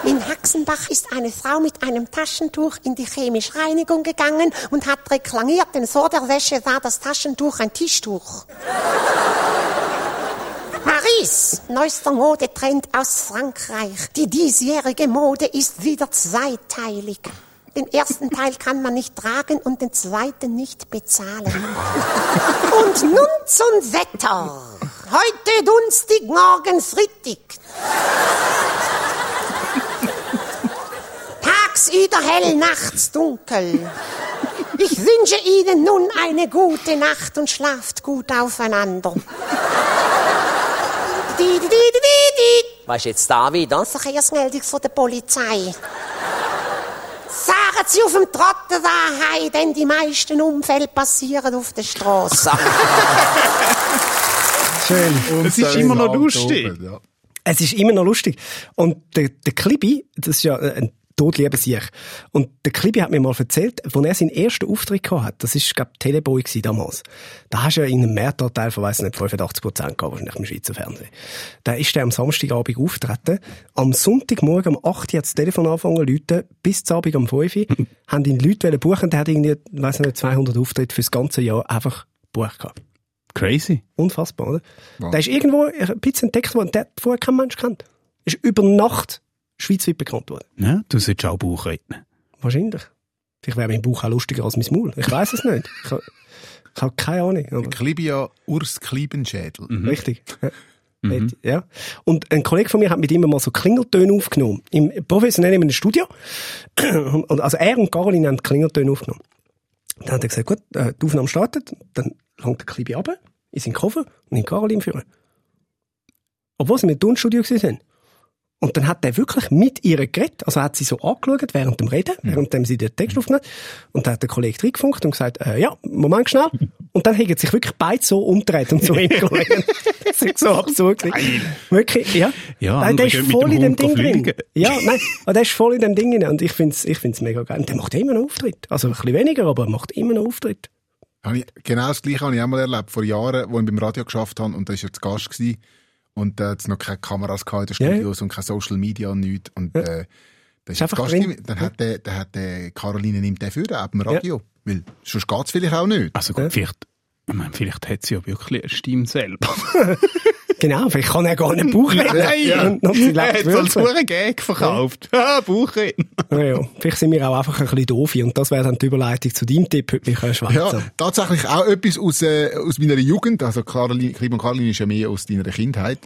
In Haxenbach ist eine Frau mit einem Taschentuch in die chemische Reinigung gegangen und hat reklamiert, denn vor der Wäsche war das Taschentuch ein Tischtuch. Paris, neuester Modetrend aus Frankreich. Die diesjährige Mode ist wieder zweiteilig. Den ersten Teil kann man nicht tragen und den zweiten nicht bezahlen. Und nun zum Wetter. Heute dunstig, morgen frittig. Tagsüber hell, nachts dunkel. Ich wünsche Ihnen nun eine gute Nacht und schlaft gut aufeinander. Di, di, di, di, di. Was ist jetzt da wieder? Verkehrsmeldung von der Polizei. Fahren Sie auf dem Trotten daheim, denn die meisten Unfälle passieren auf der Straße. Schön. Es ist immer noch lustig. Ja. Es ist immer noch lustig. Und der, der Klibi, das ist ja ein todlieber Sieg. Und der Klibi hat mir mal erzählt, als er seinen ersten Auftritt gehabt hat, das ist, glaub Teleboy gewesen damals. Da hast du ja in einem Mehrteil von, weiss nicht, 85 Prozent gehabt, wahrscheinlich im Schweizer Fernsehen. Da ist er am Samstagabend auftreten. Am Sonntagmorgen um 8 Uhr hat das Telefon angefangen zu läuten, bis zum Abend um 5 Uhr. haben ihn Leute wollen buchen, der hat irgendwie, weiss nicht, 200 Auftritte fürs ganze Jahr einfach gebucht gehabt. Crazy. Unfassbar, oder? Wow. Der ist irgendwo ein bisschen entdeckt worden, der vorher kein Mensch kennt. Ist über Nacht schweizweit bekannt worden. Ja, du solltest auch Buch reden. Wahrscheinlich. Vielleicht wäre mein Buch auch lustiger als mein Maul. Ich weiß es nicht. Ich habe ich hab keine Ahnung. Aber Klibia Urs Kliebenschädel. Richtig. Ja. ja. Und ein Kollege von mir hat mit ihm mal so Klingeltöne aufgenommen. Im professionell in einem Studio. Und also er und Caroline haben Klingeltöne aufgenommen. Dann hat er gesagt, gut, äh, die Aufnahme startet, dann langt der Klibi ab, in seinen Koffer und nimmt Caroline führen. Obwohl sie mit Tonstudio waren. Und dann hat er wirklich mit ihr geredet, also hat sie so angeschaut während dem Reden, während sie den Text aufgenommen hat. Und dann hat der Kollege reingefunkt und gesagt, äh, ja, Moment schnell. Und dann haben sich wirklich beide so umgedreht und so hingelegt. das ist so absurd. gewesen. Wirklich, ja. Ja, Nein, der ist voll in dem Ding drin. Ja, nein, aber der ist voll in dem Ding drin. Und ich find's, ich find's mega geil. Und der macht immer noch Auftritt. Also ein bisschen weniger, aber er macht immer noch Auftritt. Habe ich, genau das Gleiche habe ich auch mal erlebt, vor Jahren, wo ich beim Radio geschafft habe, und da war er zu Gast gewesen, und da hat es noch keine Kameras gehabt in den Ja, ja. Studios und keine Social Media und nichts. Und, äh, da ist einfach Gast dann hat der, dann hat der Caroline nimmt den für, auch beim Radio. Weil, sonst geht's vielleicht auch nicht. Also gut, vielleicht, ich meine, vielleicht hat sie ja wirklich eine Stimme selber. Genau, vielleicht kann er gar nicht Buch reden. Nein, Und noch sie er hat so als Gag verkauft. Ah, Buchreden. Ja, ja. Vielleicht sind wir auch einfach ein bisschen doof. Und das wäre dann die Überleitung zu deinem Tipp heute mit schwätzen. Ja, tatsächlich auch etwas aus, äh, aus meiner Jugend. Also Caroline, Clip und Caroline ist ja mehr aus deiner Kindheit.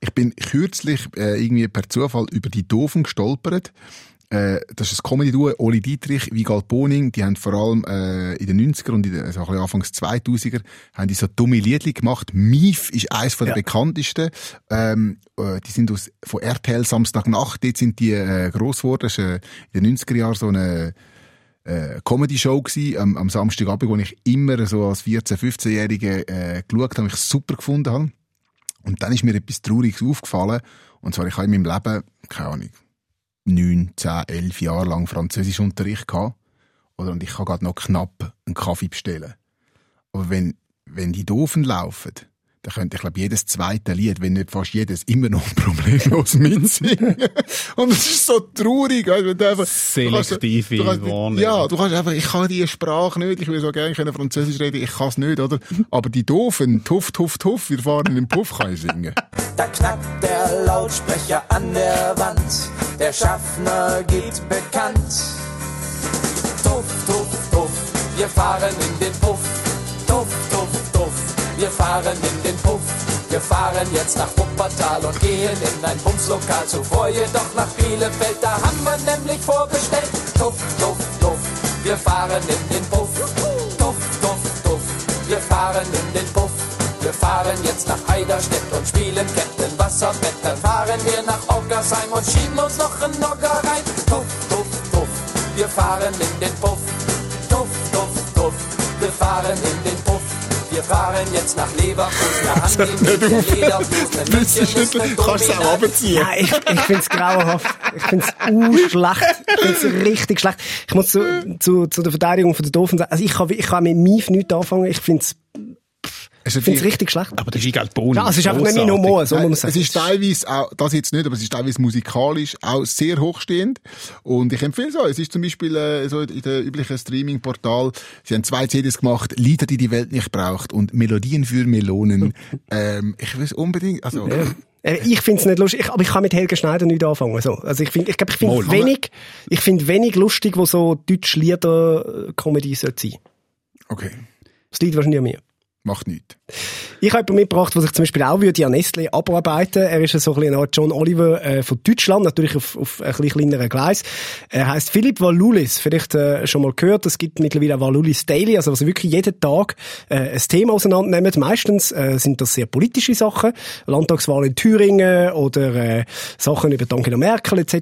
Ich bin kürzlich äh, irgendwie per Zufall über die Doofen gestolpert. Äh, das ist ein Comedy-Duo, Oli Dietrich, Wiegald Boning, die haben vor allem äh, in den 90er und in den, also ein bisschen Anfangs 2000er haben die so dumme Liedli gemacht. Mief ist eines von der Ja. bekanntesten. Ähm, äh, die sind aus, von RTL Samstagnacht, dort sind die äh, gross geworden. Das ist äh, in den 90er Jahren so eine äh, Comedy-Show gsi am, am Samstagabend, wo ich immer so als 14-, 15-Jährige äh, geschaut habe, ich super gefunden habe. Und dann ist mir etwas Trauriges aufgefallen. Und zwar, ich habe in meinem Leben, keine Ahnung, neun, zehn, elf Jahre lang Französischunterricht gehabt. Oder, und ich kann gerade noch knapp einen Kaffee bestellen. Aber wenn, wenn die Doofen laufen, dann könnte ich glaube jedes zweite Lied, wenn nicht fast jedes, immer noch problemlos mitsingen. Und es ist so traurig, du einfach, Selektive du kannst, du kannst, Wahrnehmung. Ja, du kannst einfach, ich kann die Sprache nicht, ich will so gerne können Französisch reden, ich kann es nicht, oder? Aber die doofen, tuff, tuff, tuff, wir fahren in den Puff, kann ich singen. Da knackt der Lautsprecher an der Wand, der Schaffner geht bekannt. Tuff, tuff, tuff, wir fahren in den Puff. Tuff, tuff, tuff, wir fahren in den Puff. Wir fahren jetzt nach Wuppertal und gehen in ein Bumslokal. Zuvor jedoch nach Bielefeld, da haben wir nämlich vorbestellt. Tuff, tuff, tuff, wir fahren in den Puff. Tuff, tuff, tuff, wir fahren in den Puff. Wir fahren jetzt nach Eiderstedt und spielen Captain Wasserbett. Dann fahren wir nach Ockersheim und schieben uns noch einen Nogger rein. Tuff, tuff, tuff, wir fahren in den Puff. Tuff, tuff, tuff, wir fahren in den Puff. Wir fahren jetzt nach Leverkusen, da haben die mit der Lederhosen. In München ist eine Kannst du es auch? Ja, ich, ich find's grauenhaft. Ich find's uh, schlecht. Ich find's richtig schlecht. Ich muss zu, zu, zu der Verteidigung von der Doofen sagen, also ich kann, ich kann mit Mief nichts anfangen. Ich find's, Es ich find's richtig schlecht. Aber der Gigalt Boni. Ja, es ist einfach nicht Humor, so muss man Es sagen. ist teilweise auch, das jetzt nicht, aber es ist teilweise musikalisch auch sehr hochstehend. Und ich empfehle es euch. Es ist zum Beispiel äh, so in den üblichen Streaming-Portal. Sie haben zwei CDs gemacht, Lieder, die die Welt nicht braucht und Melodien für Melonen. ähm, ich will es unbedingt, also, Äh, Ich find's nicht lustig, ich, aber ich kann mit Helge Schneider nicht anfangen. So. Also ich finde, ich glaube, ich finde wenig, ich finde wenig lustig, wo so deutsche Lieder-Comedy sollte sein. okay, Das liegt wahrscheinlich an mir. Macht nichts. Ich habe jemanden mitgebracht, der sich zum Beispiel auch würde an Nestle abarbeiten. Er ist so ein bisschen Art John Oliver äh, von Deutschland, natürlich auf, auf ein bisschen kleineren Gleis. Er heißt Philipp Valulis. Vielleicht äh, schon mal gehört. Es gibt mittlerweile Valulis Daily, also was wirklich jeden Tag äh, ein Thema auseinandernehmen. Meistens äh, sind das sehr politische Sachen, Landtagswahl in Thüringen oder äh, Sachen über Angela Merkel etc.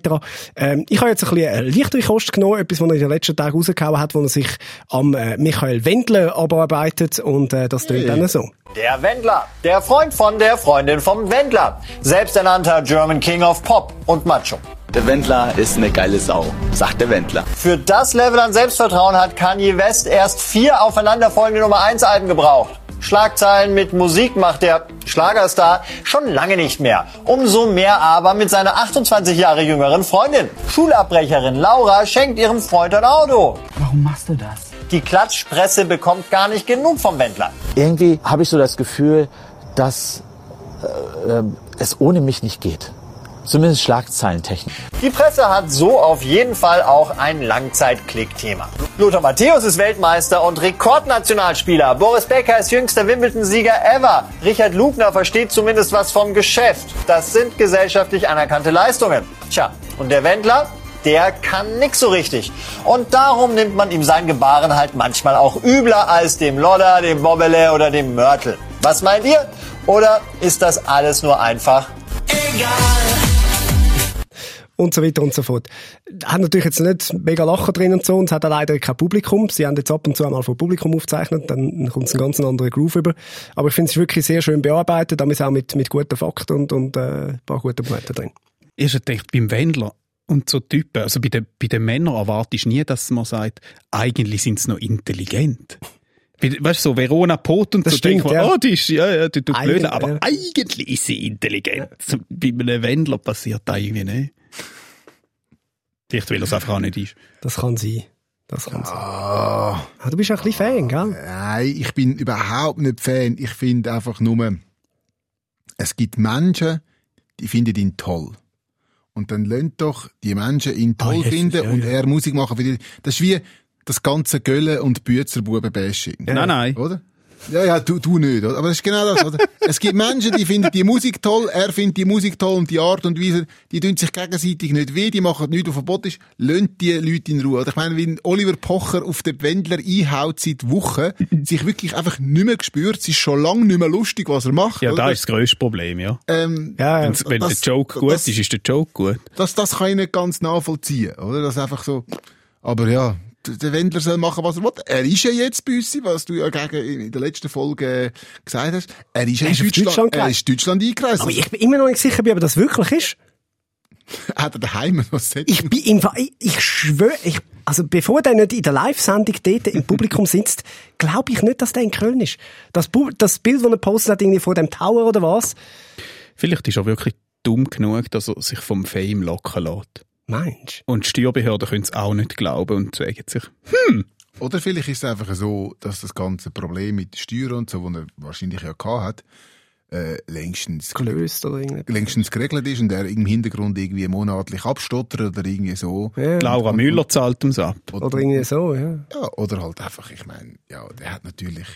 Ähm, ich habe jetzt ein bisschen eine leichtere Kost genommen, etwas, was er in den letzten Tagen rausgehauen hat, wo er sich am äh, Michael Wendler abarbeitet und äh, das tönt dann so. Der Wendler, der Freund von der Freundin vom Wendler. Selbsternannter German King of Pop und Macho. Der Wendler ist eine geile Sau, sagt der Wendler. Für das Level an Selbstvertrauen hat Kanye West erst vier aufeinanderfolgende Nummer 1 Alben gebraucht. Schlagzeilen mit Musik macht der Schlagerstar schon lange nicht mehr. Umso mehr aber mit seiner 28 Jahre jüngeren Freundin. Schulabbrecherin Laura schenkt ihrem Freund ein Auto. Warum machst du das? Die Klatschpresse bekommt gar nicht genug vom Wendler. Irgendwie habe ich so das Gefühl, dass äh, äh, es ohne mich nicht geht. Zumindest Schlagzeilentechnik. Die Presse hat so auf jeden Fall auch ein Langzeitklickthema. Lothar Matthäus ist Weltmeister und Rekordnationalspieler. Boris Becker ist jüngster Wimbledon-Sieger ever. Richard Lugner versteht zumindest was vom Geschäft. Das sind gesellschaftlich anerkannte Leistungen. Tja, und der Wendler? Der kann nix so richtig. Und darum nimmt man ihm sein Gebaren halt manchmal auch übler als dem Lodder, dem Bobbele oder dem Mörtel. Was meint ihr? Oder ist das alles nur einfach und so weiter und so fort. Hat natürlich jetzt nicht mega Lachen drin und so, und es hat auch leider kein Publikum. Sie haben jetzt ab und zu einmal vor Publikum aufgezeichnet, dann kommt es einen ganz anderen Groove über. Aber ich finde es wirklich sehr schön bearbeitet, damit auch mit, mit guten Fakten und, und äh, ein paar guten Momenten drin. Ich habe gedacht, beim Wendler und so Typen, also bei den, bei den Männern erwartest du nie, dass man sagt, eigentlich sind sie noch intelligent. Weißt du, so Verona Pot und Das so stimmt, denkt man, ja. oh, die ist, ja, ja, die tut blöd, aber ja. eigentlich ist sie intelligent. So, Bei einem Wendler passiert das irgendwie nicht. Vielleicht, weil er es einfach auch nicht ist. Das kann sein. Das kann sein. Ah, Ah, du bist ein bisschen Fan, gell? nein, ich bin überhaupt nicht Fan. Ich finde einfach nur, es gibt Menschen, die finden ihn toll. Und dann lernt doch die Menschen ihn toll jetzt, finden ja, und ja. er Musik machen für die. Das ist wie das ganze Gölle und Büzerbuben-Bashing. Nein, nein. Oder? Ja, ja, du, du nicht, oder? Aber das ist genau das, oder? es gibt Menschen, die finden die Musik toll, er findet die Musik toll und die Art und Weise, die tun sich gegenseitig nicht weh, die machen nichts, was verboten ist, lönt die Leute in Ruhe. Oder ich meine, wenn Oliver Pocher auf den Wendler einhaut seit Wochen, sich wirklich einfach nicht mehr gespürt, es ist schon lange nicht mehr lustig, was er macht. Ja, da ist das grösste Problem, ja. ähm, Ja, ja. Wenn das- der Joke gut das- ist, ist der Joke gut. das, das kann ich nicht ganz nachvollziehen, oder? Das ist einfach so, aber ja, der Wendler soll machen, was er will. Er ist ja jetzt bei uns, was du ja gegen, in der letzten Folge gesagt hast. Er ist ja Er in Deutschland, Deutschland er ist Deutschland eingereist. Aber ich bin immer noch nicht sicher, ob das wirklich ist. Hat er daheim noch? Ich bin im Fall, ich, ich schwöre, ich, also bevor der nicht in der Live-Sendung dort im Publikum sitzt, glaube ich nicht, dass der in Köln ist. Das, Bu- das Bild, das er postet hat, irgendwie vor dem Tower oder was? Vielleicht ist er wirklich dumm genug, dass er sich vom Fame locken lässt. Meinst Und die Steuerbehörden können es auch nicht glauben und sagen sich, Oder vielleicht ist es einfach so, dass das ganze Problem mit Steuern und so, das er wahrscheinlich ja gehabt hat, äh, längstens, gelöst oder irgendwie? längstens geregelt ist und er im Hintergrund irgendwie monatlich abstottert oder irgendwie so. Ja. Laura Müller zahlt uns ab. Oder irgendwie so, ja. Ja, oder halt einfach, ich meine, ja, der hat natürlich,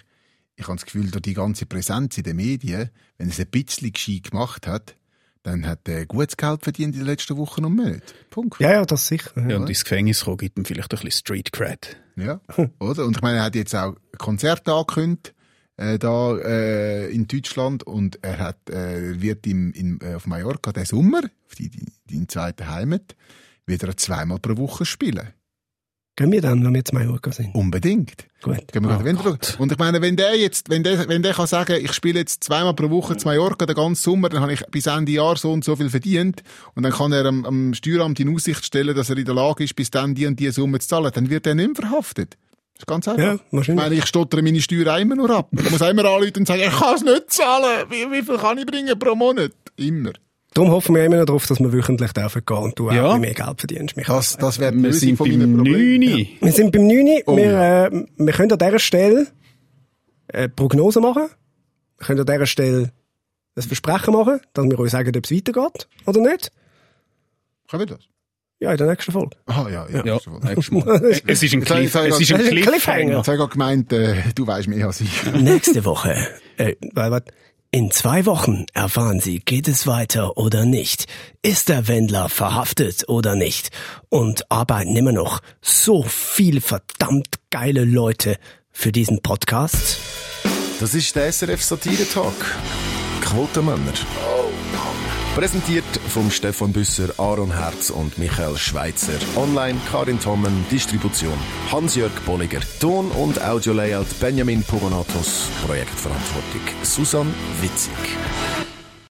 ich habe das Gefühl, durch die ganze Präsenz in den Medien, wenn er es ein bisschen gescheit gemacht hat, dann hat er gutes Geld verdient in den letzten Wochen und Monaten. Punkt. Ja, ja, das sicher. Ja, und ins Gefängnis kommen gibt ihm vielleicht ein bisschen Street Cred. Ja, oder? Und ich meine, er hat jetzt auch Konzerte angekündigt, äh, da äh, in Deutschland und er hat, äh, wird im, in, äh, auf Mallorca den Sommer, auf die, die, die zweite Heimat, wieder zweimal pro Woche spielen. Gehen wir dann, wenn wir jetzt Mallorca sind? Unbedingt. Gut. Gehen wir Oh wieder schauen. Und ich meine, wenn der jetzt, wenn der, wenn der kann sagen, ich spiele jetzt zweimal pro Woche zu Mallorca den ganzen Sommer, dann habe ich bis Ende Jahr so und so viel verdient. Und dann kann er am, am Steueramt in Aussicht stellen, dass er in der Lage ist, bis dann die und die Summe zu zahlen. Dann wird er nicht mehr verhaftet. Das ist ganz einfach. Ja, ich wahrscheinlich. meine, ich stottere meine Steuern immer nur ab. Ich muss immer anrufen und sagen, ich kann es nicht zahlen. Wie, wie viel kann ich bringen pro Monat? Immer. Darum hoffen wir immer noch darauf, dass wir wüchentlich dürfen gehen und du Ja. auch mehr Geld verdienst. Michael. Das, das wäre Wir sind von beim Problemen. 9. Wir sind beim 9. Oh, wir, äh, können an dieser Stelle eine Prognose machen. Wir können an dieser Stelle ein Versprechen machen, dass wir euch sagen, ob es weitergeht oder nicht. Können wir das? Ja, in der nächsten Folge. Ah, ja, ja. Ja, Mal. Es ist ein, Cliff, es ist ein Cliffhanger. Cliffhanger. Jetzt habe ich gemeint, äh, du weißt mehr als ich. Nächste Woche. Äh. In zwei Wochen erfahren Sie, geht es weiter oder nicht? Ist der Wendler verhaftet oder nicht? Und arbeiten immer noch so viele verdammt geile Leute für diesen Podcast? Das ist der SRF Satire Talk. Quotenmänner. Präsentiert vom Stefan Büsser, Aaron Herz und Michael Schweitzer. Online Karin Tommen, Distribution Hans-Jörg Bolliger. Ton- und Audio-Layout Benjamin Pogonatos. Projektverantwortung Susan Witzig.